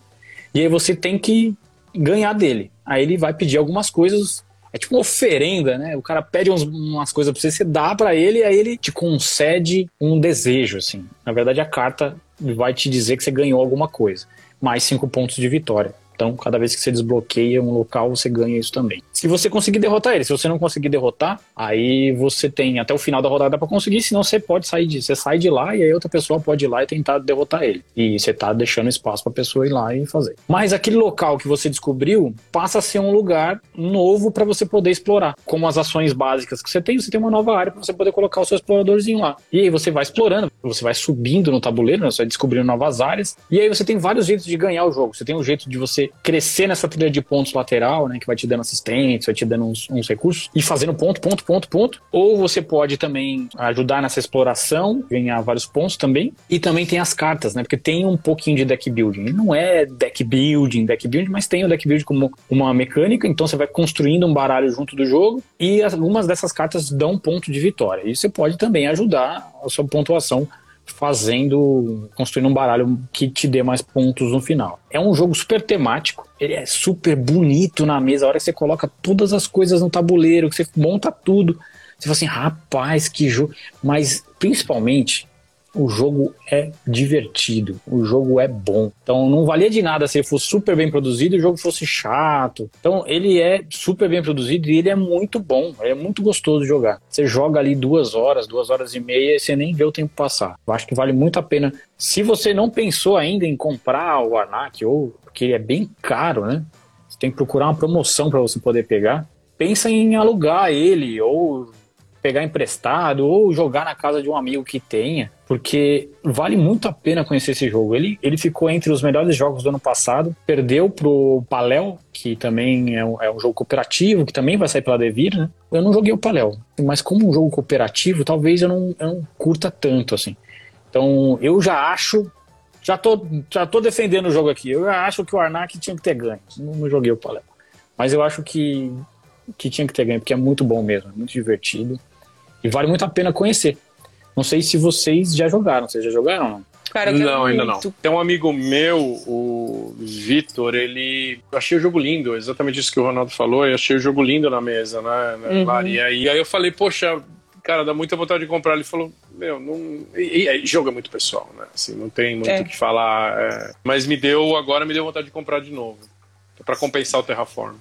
e aí você tem que ganhar dele. Aí ele vai pedir algumas coisas é tipo uma oferenda, né? O cara pede uns, umas coisas pra você, você dá para ele, aí ele te concede um desejo, assim. Na verdade, a carta vai te dizer que você ganhou alguma coisa. Mais cinco pontos de vitória. Então, cada vez que você desbloqueia um local, você ganha isso também. Se você conseguir derrotar ele, se você não conseguir derrotar, aí você tem até o final da rodada para conseguir, senão você pode sair de, você sai de lá e aí outra pessoa pode ir lá e tentar derrotar ele. E você tá deixando espaço para pessoa ir lá e fazer. Mas aquele local que você descobriu passa a ser um lugar novo para você poder explorar. Como as ações básicas que você tem, você tem uma nova área para você poder colocar o seu exploradorzinho lá. E aí você vai explorando, você vai subindo no tabuleiro, né? você vai descobrindo novas áreas. E aí você tem vários jeitos de ganhar o jogo. Você tem um jeito de você crescer nessa trilha de pontos lateral, né, que vai te dando assistência, vai te dando uns, uns, recursos, e fazendo ponto, ponto, ponto, ponto. Ou você pode também ajudar nessa exploração, ganhar vários pontos também. E também tem as cartas, né, porque tem um pouquinho de deck building. Não é deck building, deck building, mas tem o deck building como uma mecânica, então você vai construindo um baralho junto do jogo, e algumas dessas cartas dão ponto de vitória. E você pode também ajudar a sua pontuação fazendo, construindo um baralho que te dê mais pontos no final. É um jogo super temático, ele é super bonito na mesa, a hora que você coloca todas as coisas no tabuleiro, que você monta tudo, você fala assim, rapaz, que jogo. Mas principalmente o jogo é divertido, o jogo é bom. Então não valia de nada se ele fosse super bem produzido e o jogo fosse chato. Então ele é super bem produzido e ele é muito bom, é muito gostoso de jogar. Você joga ali duas horas, duas horas e meia e você nem vê o tempo passar. Eu acho que vale muito a pena. Se você não pensou ainda em comprar o Arnak, ou porque ele é bem caro, né? Você tem que procurar uma promoção para você poder pegar. Pensa em alugar ele ou pegar emprestado ou jogar na casa de um amigo que tenha, porque vale muito a pena conhecer esse jogo. Ele, ele ficou entre os melhores jogos do ano passado, perdeu pro Paléu, que também é um, é um jogo cooperativo, que também vai sair pela Devir, né? Eu não joguei o Paléu, mas como um jogo cooperativo, talvez eu não, eu não curta tanto, assim. Então, eu já acho já tô, já tô defendendo o jogo aqui. Eu acho que o Arnak tinha que ter ganho. Não, não joguei o Palermo. Mas eu acho que, que tinha que ter ganho, porque é muito bom mesmo, é muito divertido. E vale muito a pena conhecer. Não sei se vocês já jogaram. Vocês já jogaram não? Cara, não, ainda não. Tem um amigo meu, o Vitor, ele. Eu achei o jogo lindo, exatamente isso que o Ronaldo falou. Eu achei o jogo lindo na mesa, né? Uhum. E, aí, aí eu falei, poxa, cara, dá muita vontade de comprar. Ele falou, meu, não. E, e jogo é muito pessoal, né? Assim, não tem muito o é. que falar. É... Mas me deu, agora me deu vontade de comprar de novo. para compensar o Terraform.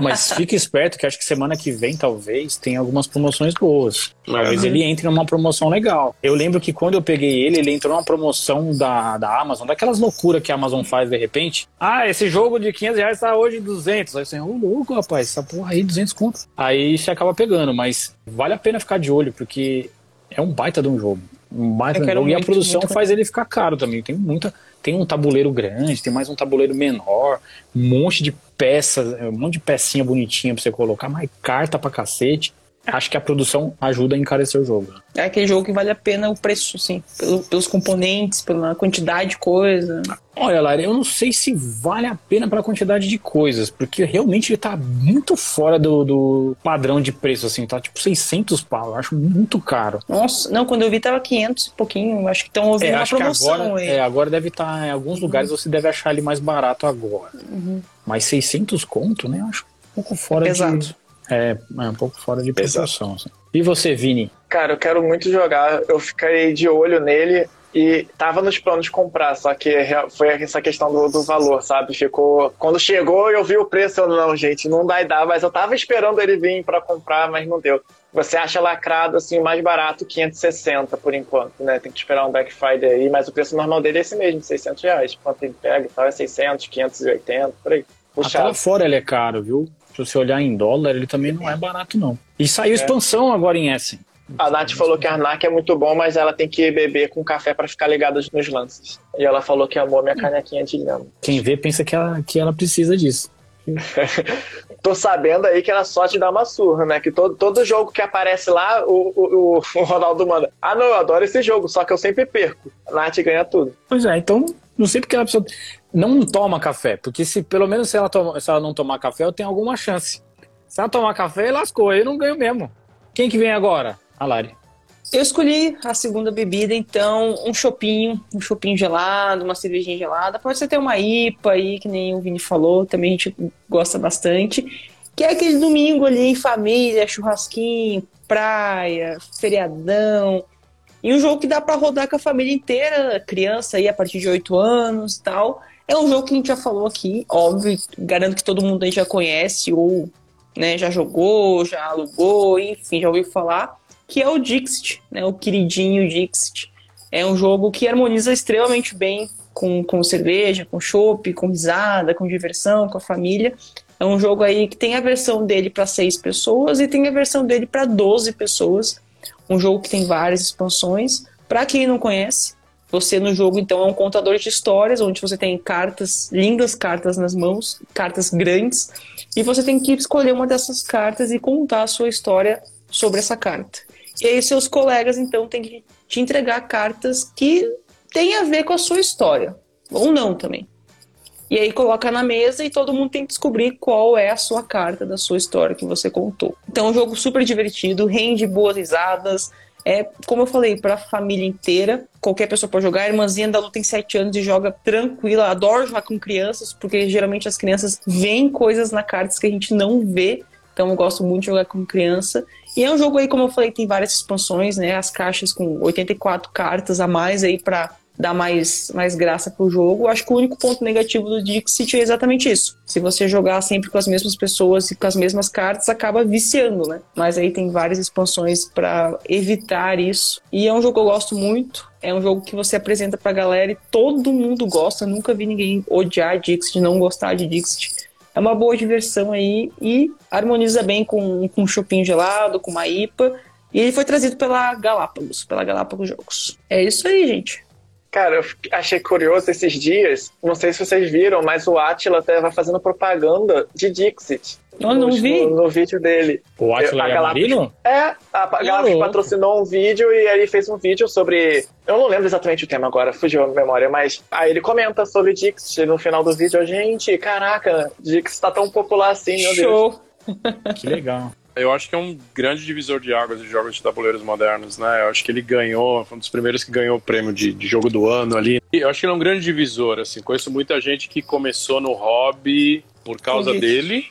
Mas fique esperto que acho que semana que vem, talvez, tem algumas promoções boas. Talvez é. ele entre numa promoção legal. Eu lembro que quando eu peguei ele, ele entrou numa promoção da, da Amazon, daquelas loucuras que a Amazon faz de repente. Ah, esse jogo de 500 reais tá hoje 200. Aí você, ô louco, rapaz, essa porra aí, 200 conto. Aí você acaba pegando, mas vale a pena ficar de olho, porque é um baita de um jogo. Um baita de um jogo. E a produção faz ele ficar caro também. Tem muita tem um tabuleiro grande, tem mais um tabuleiro menor, um monte de peças, um monte de pecinha bonitinha pra você colocar, mais carta pra cacete. Acho que a produção ajuda a encarecer o jogo. É aquele jogo que vale a pena o preço, sim. Pelo, pelos componentes, pela quantidade de coisa. Olha, Lara, eu não sei se vale a pena pela quantidade de coisas, porque realmente ele tá muito fora do, do padrão de preço, assim, tá tipo 600 pau, eu acho muito caro. Nossa, não, quando eu vi tava 500 e pouquinho, acho que estão ouvindo É, uma promoção agora, aí. é, agora deve estar em alguns lugares você deve achar ele mais barato agora. Uhum. Mas 600 conto, né? Eu acho um pouco fora Pesado. de. É, é um pouco fora de proporção. assim. E você, Vini? Cara, eu quero muito jogar. Eu fiquei de olho nele e tava nos planos de comprar, só que foi essa questão do, do valor, sabe? Ficou. Quando chegou, eu vi o preço, eu não, gente, não vai dar, mas eu tava esperando ele vir pra comprar, mas não deu. Você acha lacrado, assim, mais barato, 560 por enquanto, né? Tem que esperar um Black Friday aí, mas o preço normal dele é esse mesmo, 600 reais. Quanto ele pega e tal, é 600, 580, por aí. Até Puxado. lá fora ele é caro, viu? Se você olhar em dólar, ele também não é barato, não. E saiu expansão agora em Essen. A Nath falou que a Arnak é muito bom, mas ela tem que beber com café pra ficar ligada nos lances. E ela falou que amou minha canequinha de lhama. Quem vê pensa que ela, que ela precisa disso. (laughs) Tô sabendo aí que ela só te dá uma surra, né? Que todo, todo jogo que aparece lá, o, o, o- (laughs) o Ronaldo manda. Ah, não, eu adoro esse jogo, só que eu sempre perco. A Nath ganha tudo. Pois é, então não sei porque ela precisa. Não toma café, porque se pelo menos se ela, toma- se ela não tomar café, eu tenho alguma chance. Se ela tomar café, lascou, eu não ganho mesmo. Quem que vem agora? A Lari. Eu escolhi a segunda bebida, então, um chopinho, um chopinho gelado, uma cervejinha gelada. Pode ser até uma IPA aí, que nem o Vini falou, também a gente gosta bastante. Que é aquele domingo ali em família, churrasquinho, praia, feriadão. E um jogo que dá pra rodar com a família inteira, criança aí a partir de 8 anos e tal. É um jogo que a gente já falou aqui, óbvio, garanto que todo mundo aí já conhece ou né, já jogou, já alugou, enfim, já ouviu falar, que é o Dixit, né, o queridinho Dixit. É um jogo que harmoniza extremamente bem com, com cerveja, com chopp, com risada, com diversão, com a família. É um jogo aí que tem a versão dele para seis pessoas e tem a versão dele para 12 pessoas. Um jogo que tem várias expansões. Para quem não conhece, você no jogo então é um contador de histórias, onde você tem cartas, lindas cartas nas mãos, cartas grandes, e você tem que escolher uma dessas cartas e contar a sua história sobre essa carta. E aí seus colegas então têm que te entregar cartas que têm a ver com a sua história, ou não também. E aí coloca na mesa e todo mundo tem que descobrir qual é a sua carta da sua história que você contou. Então é um jogo super divertido, rende boas risadas. É, como eu falei, para a família inteira. Qualquer pessoa pode jogar. A irmãzinha da Lu tem 7 anos e joga tranquila. Adoro jogar com crianças, porque geralmente as crianças veem coisas na cartas que a gente não vê. Então eu gosto muito de jogar com criança. E é um jogo aí, como eu falei, tem várias expansões, né? As caixas com 84 cartas a mais aí para dar mais, mais graça pro jogo. Acho que o único ponto negativo do Dixit é exatamente isso. Se você jogar sempre com as mesmas pessoas e com as mesmas cartas, acaba viciando, né? Mas aí tem várias expansões para evitar isso. E é um jogo que eu gosto muito. É um jogo que você apresenta pra galera e todo mundo gosta. Nunca vi ninguém odiar Dixit, não gostar de Dixit. É uma boa diversão aí e harmoniza bem com, com um chopinho gelado, com uma IPA. E ele foi trazido pela Galápagos, pela Galápagos Jogos. É isso aí, gente. Cara, eu achei curioso esses dias. Não sei se vocês viram, mas o Atila tava fazendo propaganda de Dixit. Eu não no, vi. No, no vídeo dele. O Atila é Marino? É, a pa- Galápagos louco. patrocinou um vídeo e aí ele fez um vídeo sobre. Eu não lembro exatamente o tema agora, fugiu a memória, mas aí ele comenta sobre Dixit no final do vídeo. Gente, caraca, Dixit tá tão popular assim, meu Deus. Show. Que legal. Eu acho que é um grande divisor de águas de jogos de tabuleiros modernos, né? Eu acho que ele ganhou, foi um dos primeiros que ganhou o prêmio de, de jogo do ano ali. E eu acho que ele é um grande divisor, assim. Conheço muita gente que começou no hobby por causa Entendi. dele.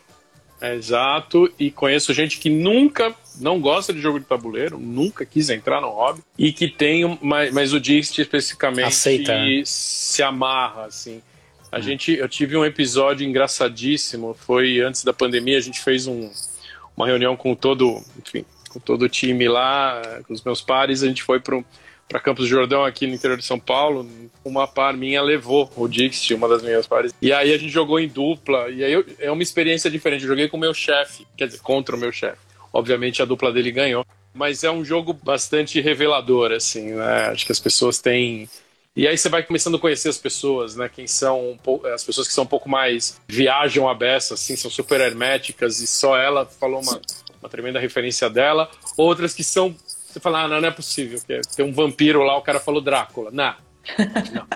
É, exato. E conheço gente que nunca não gosta de jogo de tabuleiro, nunca quis entrar no hobby. E que tem, mas, mas o Dixit especificamente Aceita. se amarra, assim. A gente, eu tive um episódio engraçadíssimo, foi antes da pandemia, a gente fez um, uma reunião com todo, enfim, com todo o time lá, com os meus pares, a gente foi para para Campos do Jordão aqui no interior de São Paulo, uma par minha levou o Dixit, uma das minhas pares. E aí a gente jogou em dupla, e aí eu- é uma experiência diferente. Eu joguei com o meu chefe, quer dizer, contra o meu chefe. Obviamente a dupla dele ganhou, mas é um jogo bastante revelador, assim, né? Acho que as pessoas têm e aí você vai começando a conhecer as pessoas, né? Quem são um pouco, as pessoas que são um pouco mais viajam a beça, assim, são super herméticas e só ela falou uma uma tremenda referência dela. Outras que são. Você fala, ah, não, não é possível. Tem um vampiro lá, o cara falou Drácula. Não. Não.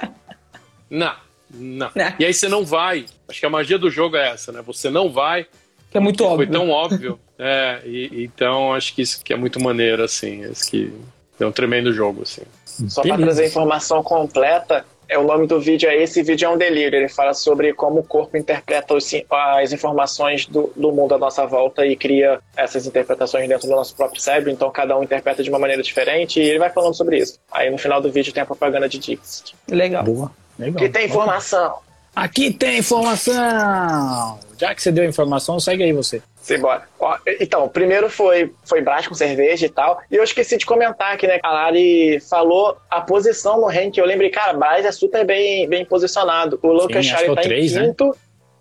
não. Não. É. E aí você não vai. Acho que a magia do jogo é essa, né? Você não vai. Que é muito óbvio. Foi tão óbvio. (laughs) É, e, então acho que isso que é muito maneiro, assim. Acho que é um tremendo jogo, assim. Só para trazer informação completa, é o nome do vídeo é esse vídeo é um delírio. Ele fala sobre como o corpo interpreta os, as informações do, do mundo à nossa volta e cria essas interpretações dentro do nosso próprio cérebro. Então cada um interpreta de uma maneira diferente e ele vai falando sobre isso. Aí no final do vídeo tem a propaganda de Dixit. Legal. Boa. Legal. Que tem informação. Aqui tem informação! Já que você deu a informação, segue aí você. Simbora. Ó, então, primeiro foi, foi Brás com cerveja e tal. E eu esqueci de comentar aqui, né? A Lari falou a posição no ranking. Eu lembrei, cara, Brás é super bem, bem posicionado. O Lucas Charlie tá em né? quinto. Né?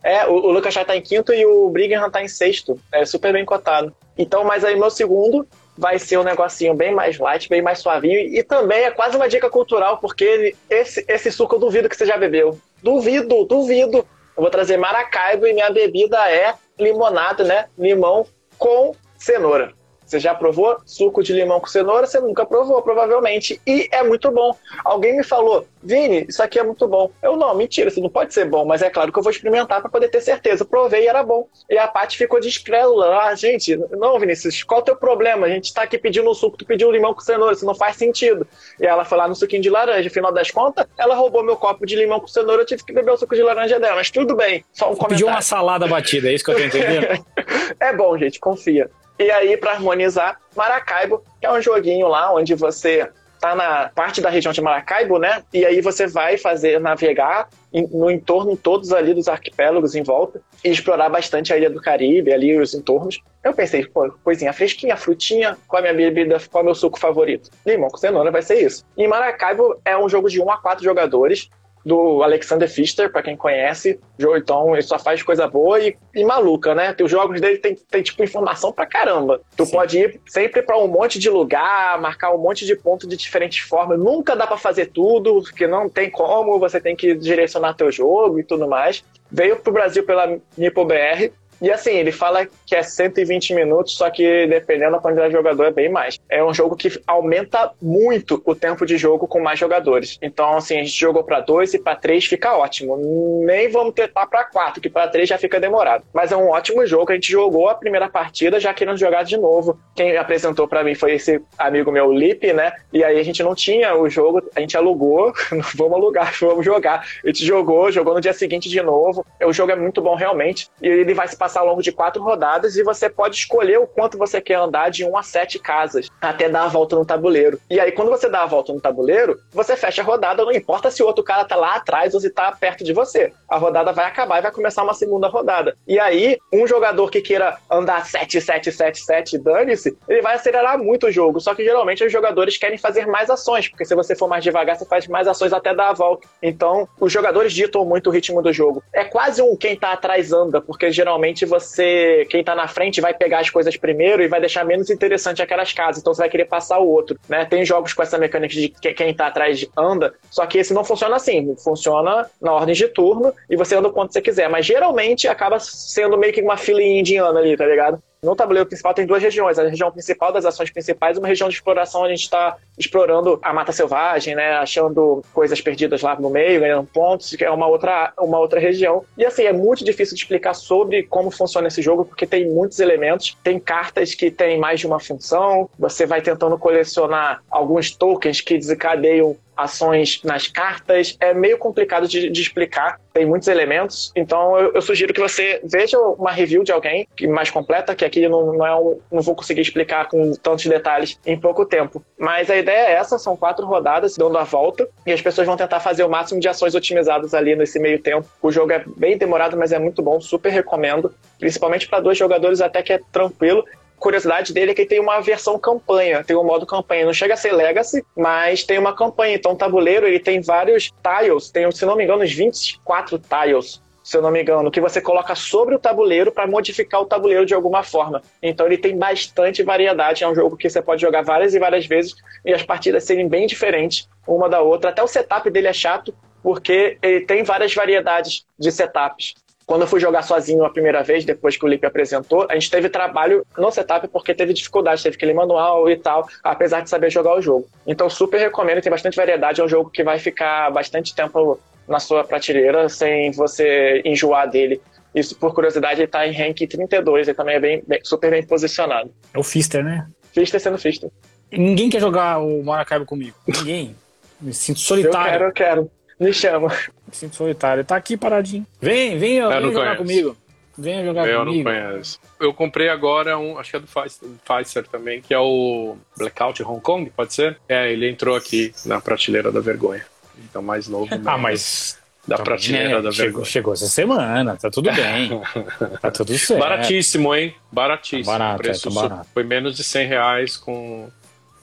É, o, o Lucas Charlie tá em quinto e o Brigham tá em sexto. É super bem cotado. Então, mas aí meu segundo vai ser um negocinho bem mais light, bem mais suavinho. E também é quase uma dica cultural, porque esse, esse suco eu duvido que você já bebeu. Duvido, duvido. Eu vou trazer Maracaibo e minha bebida é limonada, né? Limão com cenoura. Você já provou suco de limão com cenoura? Você nunca provou, provavelmente. E é muito bom. Alguém me falou, Vini, isso aqui é muito bom. Eu, não, mentira, isso não pode ser bom, mas é claro que eu vou experimentar para poder ter certeza. Provei e era bom. E a Paty ficou descrédula. Ah, gente, não, Vinícius, qual é o teu problema? A gente tá aqui pedindo um suco, tu pediu limão com cenoura, isso não faz sentido. E ela foi lá no suquinho de laranja. Afinal das contas, ela roubou meu copo de limão com cenoura, eu tive que beber o suco de laranja dela. Mas tudo bem, só um comentário. Pediu uma salada batida, é isso que eu tô entendendo? (laughs) é bom, gente, confia. E aí, para harmonizar, Maracaibo, que é um joguinho lá onde você tá na parte da região de Maracaibo, né? E aí você vai fazer navegar no entorno todos ali dos arquipélagos em volta e explorar bastante a ilha do Caribe, ali os entornos. Eu pensei, pô, coisinha fresquinha, frutinha, qual a minha bebida, qual é o meu suco favorito? Limão com cenoura vai ser isso. E Maracaibo é um jogo de 1 a 4 jogadores, do Alexander Pfister, para quem conhece. Então, ele só faz coisa boa e, e maluca, né? Os jogos dele tem, tem tipo, informação pra caramba. Tu Sim. pode ir sempre para um monte de lugar, marcar um monte de ponto de diferentes formas. Nunca dá para fazer tudo, porque não tem como, você tem que direcionar teu jogo e tudo mais. Veio pro Brasil pela Nipo BR e assim, ele fala que é 120 minutos, só que dependendo da quantidade de jogador é bem mais. É um jogo que aumenta muito o tempo de jogo com mais jogadores. Então, assim, a gente jogou para dois e para três fica ótimo. Nem vamos tentar para quatro, que para três já fica demorado. Mas é um ótimo jogo. A gente jogou a primeira partida já querendo jogar de novo. Quem apresentou para mim foi esse amigo meu, Lipe, né? E aí a gente não tinha o jogo, a gente alugou. (laughs) vamos alugar, vamos jogar. A gente jogou, jogou no dia seguinte de novo. O jogo é muito bom realmente. E ele vai se passar ao longo de quatro rodadas e você pode escolher o quanto você quer andar de um a sete casas até dar a volta no tabuleiro. E aí, quando você dá a volta no tabuleiro, você fecha a rodada, não importa se o outro cara tá lá atrás ou se tá perto de você. A rodada vai acabar e vai começar uma segunda rodada. E aí, um jogador que queira andar 7, 7, 7, 7, dane-se, ele vai acelerar muito o jogo. Só que geralmente os jogadores querem fazer mais ações, porque se você for mais devagar, você faz mais ações até dar a volta. Então, os jogadores ditam muito o ritmo do jogo. É quase um quem tá atrás anda, porque geralmente geralmente você, quem tá na frente, vai pegar as coisas primeiro e vai deixar menos interessante aquelas casas. Então você vai querer passar o outro, né? Tem jogos com essa mecânica de que quem tá atrás anda, só que esse não funciona assim. Funciona na ordem de turno e você anda o quanto você quiser. Mas geralmente acaba sendo meio que uma fila indiana ali, tá ligado? No tabuleiro principal tem duas regiões, a região principal das ações principais e uma região de exploração onde a gente está explorando a mata selvagem, né, achando coisas perdidas lá no meio, ganhando pontos, que é uma outra, uma outra região. E assim, é muito difícil de explicar sobre como funciona esse jogo, porque tem muitos elementos, tem cartas que têm mais de uma função, você vai tentando colecionar alguns tokens que desencadeiam ações nas cartas. É meio complicado de, de explicar, tem muitos elementos. Então eu, eu, sugiro que você veja uma review de alguém mais completa, que aqui não, não, é um, não vou conseguir explicar com tantos detalhes em pouco tempo. Mas a ideia é essa: são quatro rodadas dando a volta e as pessoas vão tentar fazer o máximo de ações otimizadas ali nesse meio tempo. O jogo é bem demorado, mas é muito bom, super recomendo. Principalmente para dois jogadores, até que é tranquilo curiosidade dele é que tem uma versão campanha, tem um modo campanha. Não chega a ser Legacy, mas tem uma campanha. Então o tabuleiro ele tem vários tiles, tem, se não me engano, uns 24 tiles se eu não me engano, que você coloca sobre o tabuleiro para modificar o tabuleiro de alguma forma. Então ele tem bastante variedade, é um jogo que você pode jogar várias e várias vezes e as partidas serem bem diferentes uma da outra. Até o setup dele é chato, porque ele tem várias variedades de setups. Quando eu fui jogar sozinho a primeira vez, depois que o Lipe apresentou, a gente teve trabalho no setup porque teve dificuldade, teve que ler manual e tal, apesar de saber jogar o jogo. Então, super recomendo, tem bastante variedade, é um jogo que vai ficar bastante tempo na sua prateleira sem você enjoar dele. Isso, por curiosidade, ele tá em rank 32, ele também é bem, bem super bem posicionado. É o Fister, né? Fister sendo Fister. Ninguém quer jogar o Maracaibo comigo. Ninguém. Me sinto solitário. Eu quero, eu quero. Me chama. Me sinto solitário. Tá aqui paradinho. Vem, vem, Eu vem não jogar conheço. comigo. Venha jogar Eu não comigo. conheço. Eu comprei agora um, acho que é do Pfizer, também, que é o Blackout Hong Kong, pode ser? É, ele entrou aqui na prateleira da vergonha. Então, mais novo. Ah, mas. Da também, prateleira né? da chegou, vergonha. chegou essa semana, tá tudo bem. (laughs) tá tudo certo. Baratíssimo, hein? Baratíssimo. Barato, Preço é, tá barato. Foi menos de 100 reais com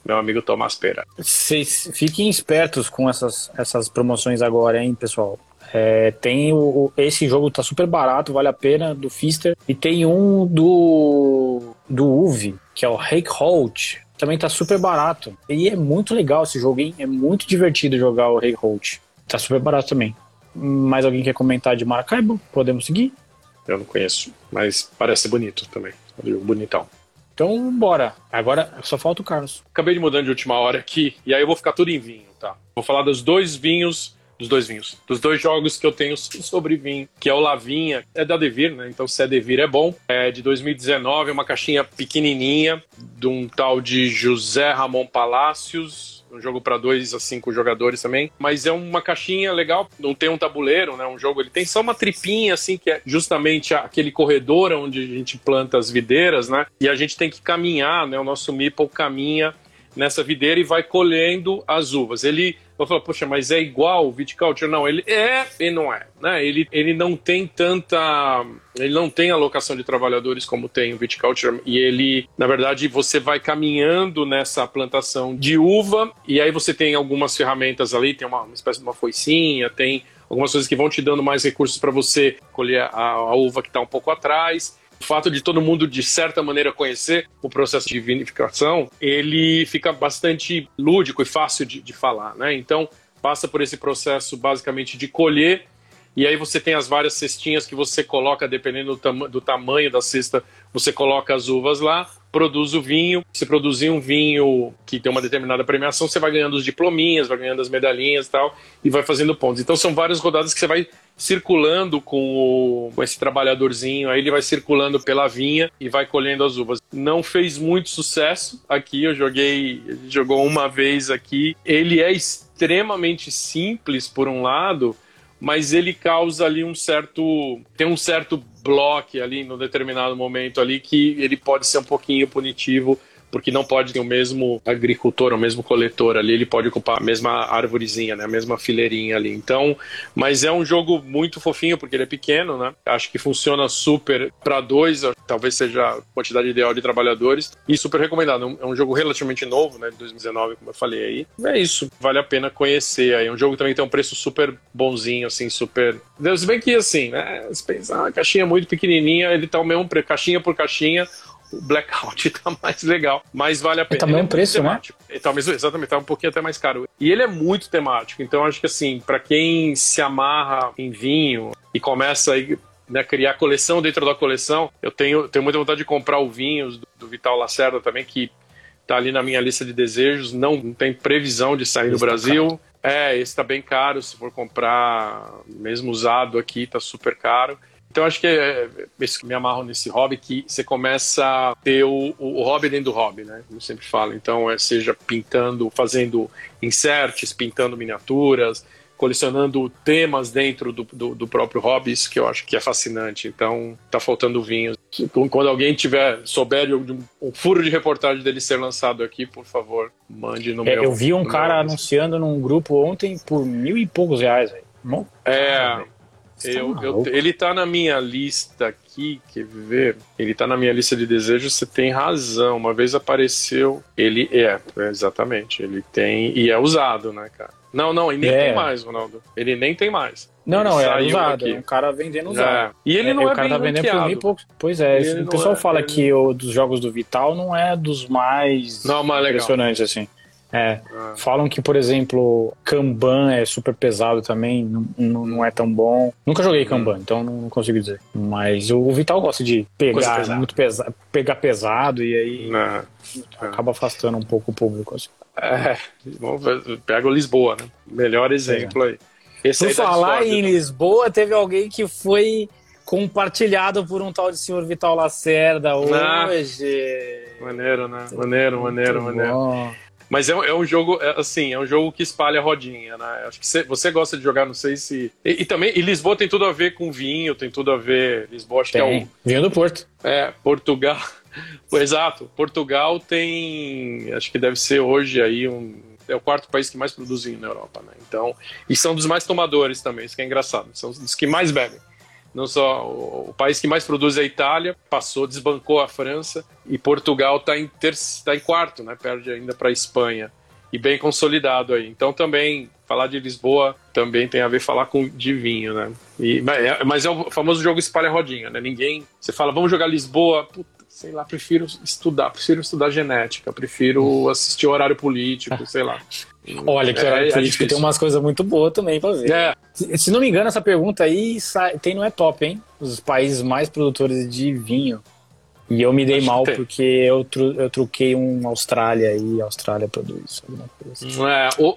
meu amigo Tomás Pera. Vocês fiquem espertos com essas, essas promoções agora, hein, pessoal. É, tem o, esse jogo tá super barato, vale a pena, do Fister. E tem um do do UV, que é o Rake Holt. Também tá super barato. E é muito legal esse jogo, hein? É muito divertido jogar o Rake Holt. Tá super barato também. Mais alguém quer comentar de Maracaibo? Podemos seguir? Eu não conheço, mas parece bonito também. Bonitão. Então, bora. Agora só falta o Carlos. Acabei de mudar de última hora aqui, e aí eu vou ficar tudo em vinho, tá? Vou falar dos dois vinhos, dos dois vinhos, dos dois jogos que eu tenho (laughs) sobre vinho, que é o Lavinha, é da Devir, né? Então se é Devir é bom. É de 2019, é uma caixinha pequenininha, de um tal de José Ramon Palácios, um jogo para dois a cinco jogadores também, mas é uma caixinha legal, não tem um tabuleiro, né? Um jogo, ele tem só uma tripinha assim que é justamente aquele corredor onde a gente planta as videiras, né? E a gente tem que caminhar, né? O nosso meeple caminha nessa videira e vai colhendo as uvas. Ele eu falo, poxa, mas é igual o viticulture? Não, ele é e não é, né? Ele, ele não tem tanta, ele não tem alocação de trabalhadores como tem o viticulture e ele, na verdade, você vai caminhando nessa plantação de uva e aí você tem algumas ferramentas ali, tem uma, uma espécie de uma foicinha, tem algumas coisas que vão te dando mais recursos para você colher a, a uva que está um pouco atrás. O fato de todo mundo, de certa maneira, conhecer o processo de vinificação, ele fica bastante lúdico e fácil de, de falar, né? Então, passa por esse processo basicamente de colher, e aí você tem as várias cestinhas que você coloca, dependendo do, do tamanho da cesta, você coloca as uvas lá, produz o vinho. Se produzir um vinho que tem uma determinada premiação, você vai ganhando os diplominhas, vai ganhando as medalhinhas e tal, e vai fazendo pontos. Então são várias rodadas que você vai circulando com, o, com esse trabalhadorzinho, aí ele vai circulando pela vinha e vai colhendo as uvas. Não fez muito sucesso aqui, eu joguei, jogou uma vez aqui. Ele é extremamente simples por um lado, mas ele causa ali um certo. tem um certo bloco ali no determinado momento ali que ele pode ser um pouquinho punitivo. Porque não pode ter o mesmo agricultor, o mesmo coletor ali, ele pode ocupar a mesma árvorezinha, né? A mesma fileirinha ali. Então, mas é um jogo muito fofinho, porque ele é pequeno, né? Acho que funciona super para dois, talvez seja a quantidade ideal de trabalhadores. E super recomendado. É um jogo relativamente novo, né? De 2019, como eu falei aí. É isso. Vale a pena conhecer aí. É um jogo que também tem um preço super bonzinho, assim, super. Se bem que assim, né? Se pensar, a caixinha é muito pequenininha, ele tá o mesmo preço, caixinha por caixinha. O Blackout (laughs) tá mais legal, mas vale a pena. tá o mesmo Ele é muito preço, né? temático. Ele tá mesmo- exatamente, tá um pouquinho até mais caro. E ele é muito temático, então acho que assim, para quem se amarra em vinho e começa aí né, criar coleção dentro da coleção, eu tenho, tenho muita vontade de comprar o vinho do, do Vital Lacerda também, que tá ali na minha lista de desejos, não, não tem previsão de sair Esse tá Brasil. É, esse tá bem caro, se for comprar mesmo usado aqui, tá super caro. Então acho que é esse que me amarro nesse hobby que você começa a ter o, o, o hobby dentro do hobby, né? Como eu sempre falo. Então, é, seja pintando, fazendo inserts, pintando miniaturas, colecionando temas dentro do, do, do próprio hobby, isso que eu acho que é fascinante. Então, tá faltando vinho. Quando alguém tiver, souber de um, um furo de reportagem dele ser lançado aqui, por favor, mande no É, meu. eu vi um cara anunciando num grupo ontem por mil e poucos reais, velho. Não- É, Eu, eu- maluco. ele tá na minha lista aqui, quer ver? Ele tá na minha lista de desejos, você tem razão. Uma vez apareceu. Ele é, é, exatamente. Ele tem. E é usado, né, cara? Não, não, e nem É. tem mais, Ronaldo. Ele nem tem mais. Não, Ele não, é usado. aqui. É um cara vendendo usado. É. E ele É, não o é cara bem tá vendendo por mil poucos. Pois é, Ele o pessoal é- fala ele- que o dos jogos do Vital não é dos mais Não, impressionantes, assim. É, falam que, por exemplo, Kanban é super pesado também, não, não, não é tão bom. Nunca joguei Kanban, então não consigo dizer. Mas o Vital gosta de pegar muito pesado, pegar pesado e aí Não. acaba afastando um pouco o público. Assim. É, pega o Lisboa, né? Melhor exemplo aí. Esse Por aí falar Discord, em né? Lisboa, teve alguém que foi compartilhado por um tal de senhor Vital Lacerda Ah. hoje. Maneiro, né? Maneiro, maneiro, Muito maneiro. bom. Mas é, um- é um jogo, é, assim, é um jogo que espalha a rodinha, né? Acho que cê- você gosta de jogar, não sei se. E, e também, e Lisboa tem tudo a ver com vinho, tem tudo a ver. Lisboa, acho que é Tem. o. Vinho do Porto. É, Portugal. (laughs) Exato. Portugal tem. Acho que deve ser hoje aí um. É o quarto país que mais produz vinho na Europa, né? Então. E são dos mais tomadores também, isso que é engraçado. São dos que mais bebem. Não só o, país que mais produz é a Itália, passou, desbancou a França, e Portugal está em, tá em quarto, né? Perde ainda para a Espanha. E bem consolidado aí. Então também, falar de Lisboa também tem a ver falar com, de vinho, né? E, mas, é, é o famoso jogo espalha rodinha, né? Ninguém. Você fala, vamos jogar Lisboa, puta, sei lá, prefiro estudar, prefiro estudar genética, prefiro assistir o horário político, sei lá. (laughs) Olha, que É- horário é político difícil. tem umas coisas muito boas também pra ver. É, Se, se não me engano, essa pergunta aí sai- tem no É Top, hein? Os países mais produtores de vinho. E eu me dei Acho mal porque eu, tru- eu truquei um Austrália e a Austrália produz alguma coisa assim.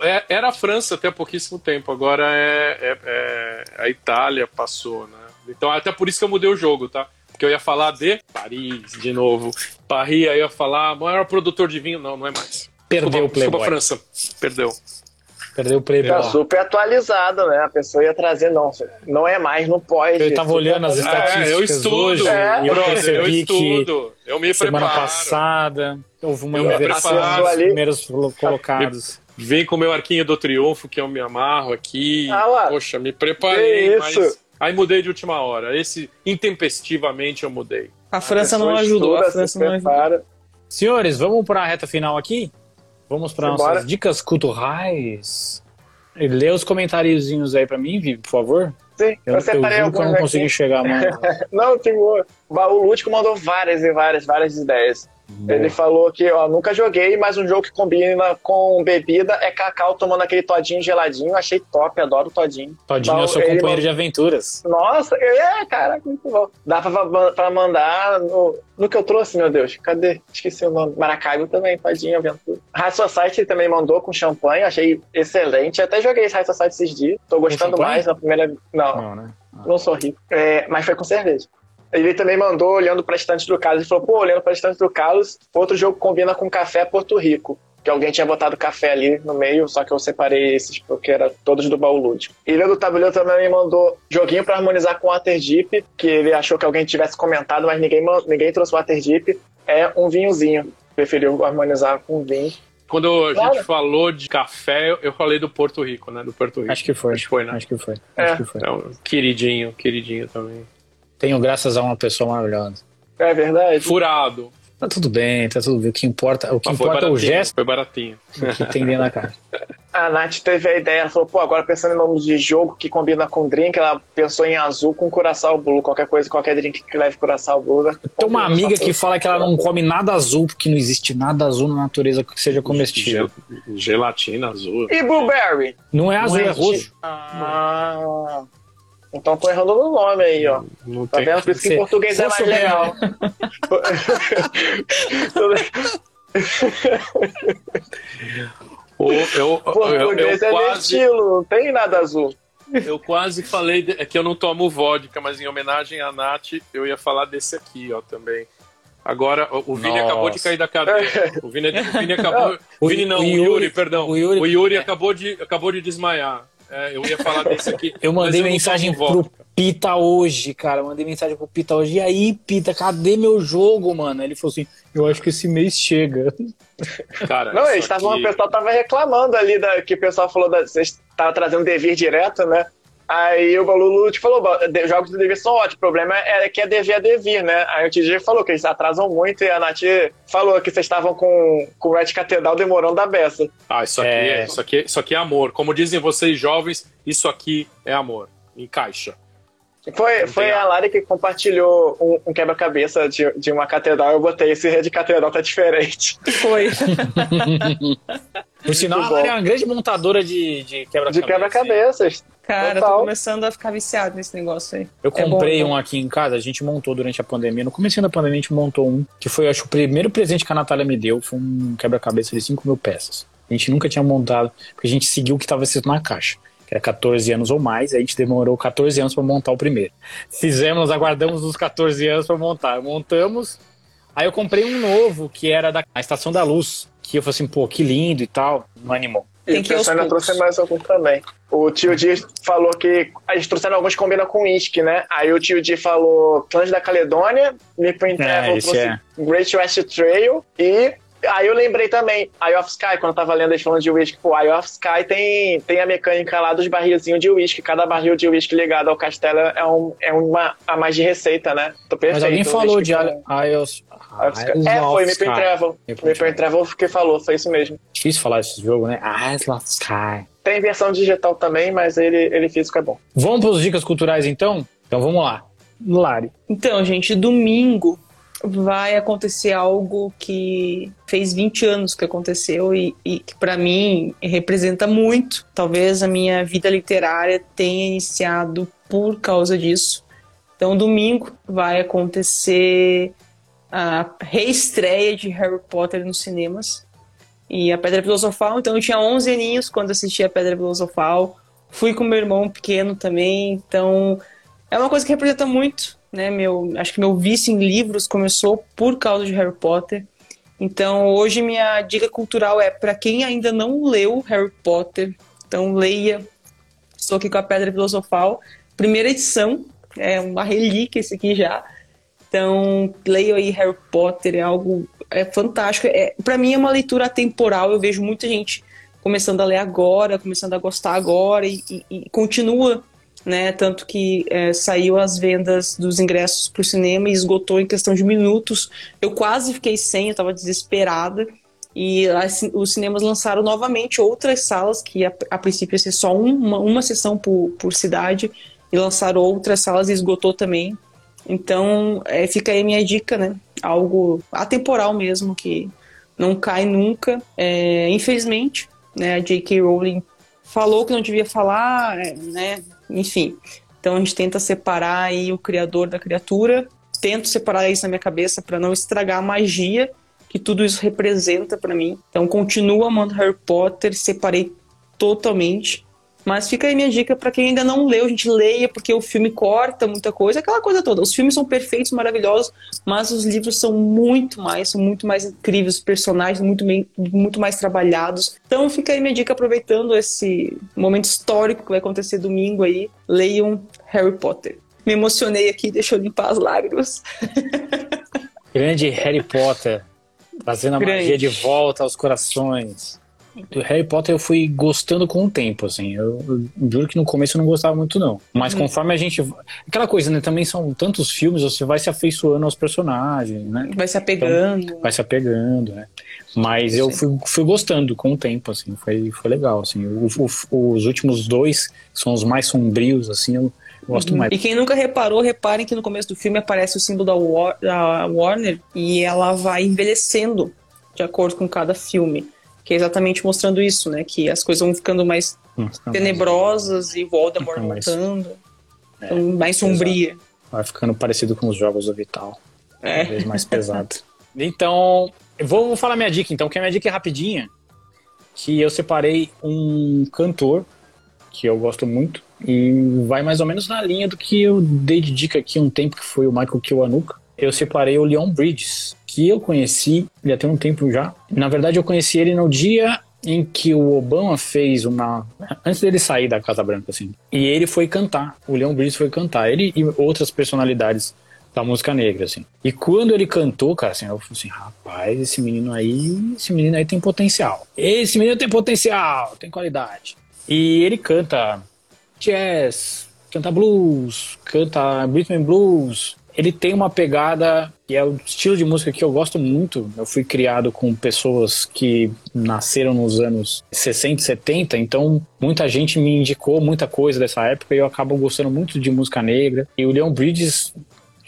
É, é- era a França até há pouquíssimo tempo, agora é, é- é- a Itália passou, né? Então até por isso que eu mudei o jogo, tá? Porque eu ia falar de Paris de novo. Paris, aí eu ia falar, maior produtor de vinho. Não, não é mais. Perdeu o desculpa, desculpa, Playboy. França. Perdeu. Perdeu o Playboy. Tá super atualizado, né? A pessoa ia trazer, não. Não é mais, não pode. Eu tava olhando as estatísticas É, eu estudo. hoje É, e eu brother, eu estudo. Eu me semana preparo. passada houve uma inversão dos Ali. primeiros colocados. Vem com o meu arquinho do triunfo, que eu me amarro aqui. Ah lá. Poxa, me preparei, mas. isso? Aí mudei de última hora. Esse, intempestivamente, eu mudei. A França não pessoa ajudou, estuda, a França se não ajudou. prepara. Senhores, vamos para a reta final aqui? Vamos para nossas dicas culturais. Lê os comentáriozinhos aí pra mim, Vi, por favor. Sim, Eu, eu separei eu não consegui aqui. chegar mais. (laughs) Não, tem o Baú Lúdico mandou várias e várias, várias ideias. Ele falou que, ó, nunca joguei, mas um jogo que combina com bebida é Cacau tomando aquele todinho geladinho. Achei top, adoro todinho. Todinho é o seu companheiro mandou- de aventuras. Nossa, é, caraca, muito bom. Dá pra, pra mandar no, no que eu trouxe, meu Deus. Cadê? Esqueci o nome. Maracaibo também, todinho, aventura. High Society também mandou com champanhe, achei excelente. Até joguei esse High Society esses dias. Tô gostando mais na primeira. Não, Não, né? não sou rico. É, mas foi com cerveja. Ele também mandou olhando para estante do Carlos. Ele falou, pô, olhando para estante do Carlos, outro jogo combina com café é Porto Rico. Que alguém tinha botado café ali no meio, só que eu separei esses porque eram todos do baú lúdico. Ilha do Tabuleiro também mandou joguinho para harmonizar com Waterdeep, que ele achou que alguém tivesse comentado, mas ninguém, ninguém trouxe Waterdeep. É um vinhozinho. Preferiu harmonizar com vinho. Quando a Claro. gente falou de café, eu- falei do Porto Rico, né? Do Porto Rico. Acho que foi. Acho que foi, né? Acho que foi. É. Acho que foi. É um queridinho, queridinho também. Tenho graças a uma pessoa maravilhosa. É verdade? Furado. Tá tudo bem, tá tudo bem. O que importa, o que Mas foi importa é o gesto Foi baratinho. que tem dentro da cara. A Nath teve a ideia, ela falou, pô, agora pensando em nome de jogo que combina com drink, ela pensou em azul com curaçao blue, qualquer coisa, qualquer drink que leve curaçao blue. né? Tem uma amiga que fala que ela não come nada azul, porque não existe nada azul na natureza que seja comestível. Gel- Gelatina azul. E blueberry? Não é azul, Não é é roxo. Ah, então tô errando no nome aí, ó. Não Tá vendo? Por isso que em português é mais o legal. O- eu, eu, eu, português é meu quase, estilo, não tem nada azul. eu quase falei de- é que eu não tomo vodka, mas em homenagem à Nath, eu ia falar desse aqui, ó, também. Agora, o, o Vini Nossa. acabou de cair da cadeira. O Vini, o Vini acabou. O Vini não, o Yuri, perdão. o Yuri- O Yuri acabou, de, acabou de desmaiar. É, eu ia falar desse aqui. Eu mandei não mensagem pro. Pita hoje, cara. Eu mandei mensagem pro Pita hoje. E aí, Pita, cadê meu jogo, mano? Ele falou assim: Eu acho que esse mês chega. (laughs) Cara, Não, eles tavam, aqui- o pessoal tava reclamando ali da, que o pessoal falou da. Vocês estavam trazendo devir direto, né? Aí o Lulu te falou, "Ba- de- jogos do devir são ótimos, o problema é que é devir a devir, né? Aí o TG falou que eles atrasam muito e a Nath falou que vocês estavam com, com o Red Catedral demorando a beça. Ah, isso aqui É. é. isso, aqui, isso aqui é amor. Como dizem vocês jovens, isso aqui é amor. Encaixa. Foi, foi a Lari que compartilhou um, um quebra-cabeça de, de uma catedral. Eu botei esse de catedral tá diferente. (laughs) Foi. Por sinal, a Lari é uma grande montadora de, de quebra-cabeças. De quebra-cabeças. Cara, Total. tô começando a ficar viciado nesse negócio aí. Eu comprei é bom, um aqui em casa, a gente montou durante a pandemia. No começo da pandemia, a gente montou um, que foi, acho, o primeiro presente que a Natália me deu. Foi um quebra-cabeça de 5 mil peças. A gente nunca tinha montado, porque a gente seguiu o que estava escrito na caixa que era 14 anos ou mais, a gente demorou 14 anos para montar o primeiro. Fizemos, aguardamos os 14 anos para montar. Montamos, aí eu comprei um novo, que era da Estação da Luz, que eu falei assim, pô, que lindo e tal, não animou. Tem que eu ainda trouxe mais algum também. O tio Di falou que a gente trouxeram alguns que combinam com uísque, né? Aí o tio Di falou Clãs da Caledônia, Mipin Travel é, trouxe é. Great West Trail e Aí eu lembrei também, Eye of Sky, quando eu tava lendo eles falando de whisky, pô, Eye of Sky tem, tem a mecânica lá dos barrilzinhos de whisky. Cada barril de whisky ligado ao castelo é, um, é uma a mais de receita, né? Tô perfeito. Mas alguém falou de Eye of É, foi Meeple Travel. Meeple Travel que falou, foi isso mesmo. Difícil falar esse jogo, né? Eyes of Sky. Tem versão digital também, mas ele, ele físico é bom. Vamos para as dicas culturais então? Então vamos lá. Lari. Então, gente, domingo vai acontecer algo que fez 20 anos que aconteceu e, e que para mim representa muito. Talvez a minha vida literária tenha iniciado por causa disso. Então, domingo vai acontecer a reestreia de Harry Potter nos cinemas e a Pedra Filosofal. Então, eu tinha 11 aninhos quando assisti a Pedra Filosofal. Fui com meu irmão pequeno também. Então, é uma coisa que representa muito né? Meu, acho que meu vício em livros começou por causa de Harry Potter. Então, hoje minha dica cultural é para quem ainda não leu Harry Potter, então leia. Estou aqui com a Pedra Filosofal, primeira edição, é uma relíquia esse aqui já. Então, leia aí Harry Potter, é algo é fantástico. É, para mim é uma leitura atemporal, eu vejo muita gente começando a ler agora, começando a gostar agora e, e, e continua né? Tanto que é, saiu as vendas dos ingressos para o cinema e esgotou em questão de minutos. Eu quase fiquei sem, eu estava desesperada. E assim, os cinemas lançaram novamente outras salas, que a, a princípio ia ser só uma, uma sessão por, por cidade, e lançaram outras salas e esgotou também. Então, é, fica aí a minha dica, né? Algo atemporal mesmo, que não cai nunca. É, infelizmente, né, a J.K. Rowling falou que não devia falar, é, né? Enfim. Então a gente tenta separar aí o criador da criatura. Tento separar isso na minha cabeça para não estragar a magia que tudo isso representa para mim. Então continuo amando Harry Potter, separei totalmente. Mas fica aí minha dica para quem ainda não leu, a gente leia, porque o filme corta muita coisa, aquela coisa toda. Os filmes são perfeitos, maravilhosos, mas os livros são muito mais, são muito mais incríveis, os personagens muito, bem, muito mais trabalhados. Então fica aí minha dica, aproveitando esse momento histórico que vai acontecer domingo aí, leiam Harry Potter. Me emocionei aqui, deixa eu limpar as lágrimas. (laughs) Grande Harry Potter, trazendo a Grande. magia de volta aos corações Harry Potter eu fui gostando com o tempo, assim. Eu, eu juro que no começo eu não gostava muito, não. Mas hum. conforme a gente. Aquela coisa, né? Também são tantos filmes, você vai se afeiçoando aos personagens, né? Vai se apegando. Então, vai se apegando, né? Mas eu fui, fui gostando com o tempo, assim. Foi, foi legal, assim. O, o, os últimos dois são os mais sombrios, assim. Eu, Gosto uhum. mais. E quem nunca reparou, reparem que no começo do filme aparece o símbolo da, War da Warner e ela vai envelhecendo de acordo com cada filme que é exatamente mostrando isso, né? Que as coisas vão ficando mais tenebrosas mais... e Voldemort mais... voltando, é, mais sombria. Exato. Vai ficando parecido com os jogos do Vital. É. Cada vez mais pesado. (laughs) então, vou, vou falar minha dica então, que a minha dica é rapidinha, que eu separei um cantor que eu gosto muito e vai mais ou menos na linha do que eu dei de dica aqui um tempo, que foi o Michael Kiwanuka. Eu separei o Leon Bridges, que eu conheci já tem um tempo já. Na verdade, eu conheci ele no dia em que o Obama fez uma. Antes dele sair da Casa Branca, assim. E ele foi cantar. O Leon Bridges foi cantar. Ele e outras personalidades da música negra, assim. E quando ele cantou, cara, assim, eu falei assim, rapaz, esse menino aí, esse menino aí tem potencial. Esse menino tem potencial, tem qualidade. E ele canta jazz, canta blues, canta and blues, ele tem uma pegada que é o estilo de música que eu gosto muito. Eu fui criado com pessoas que nasceram nos anos 60 e 70, então muita gente me indicou muita coisa dessa época e eu acabo gostando muito de música negra. E o Leon Bridges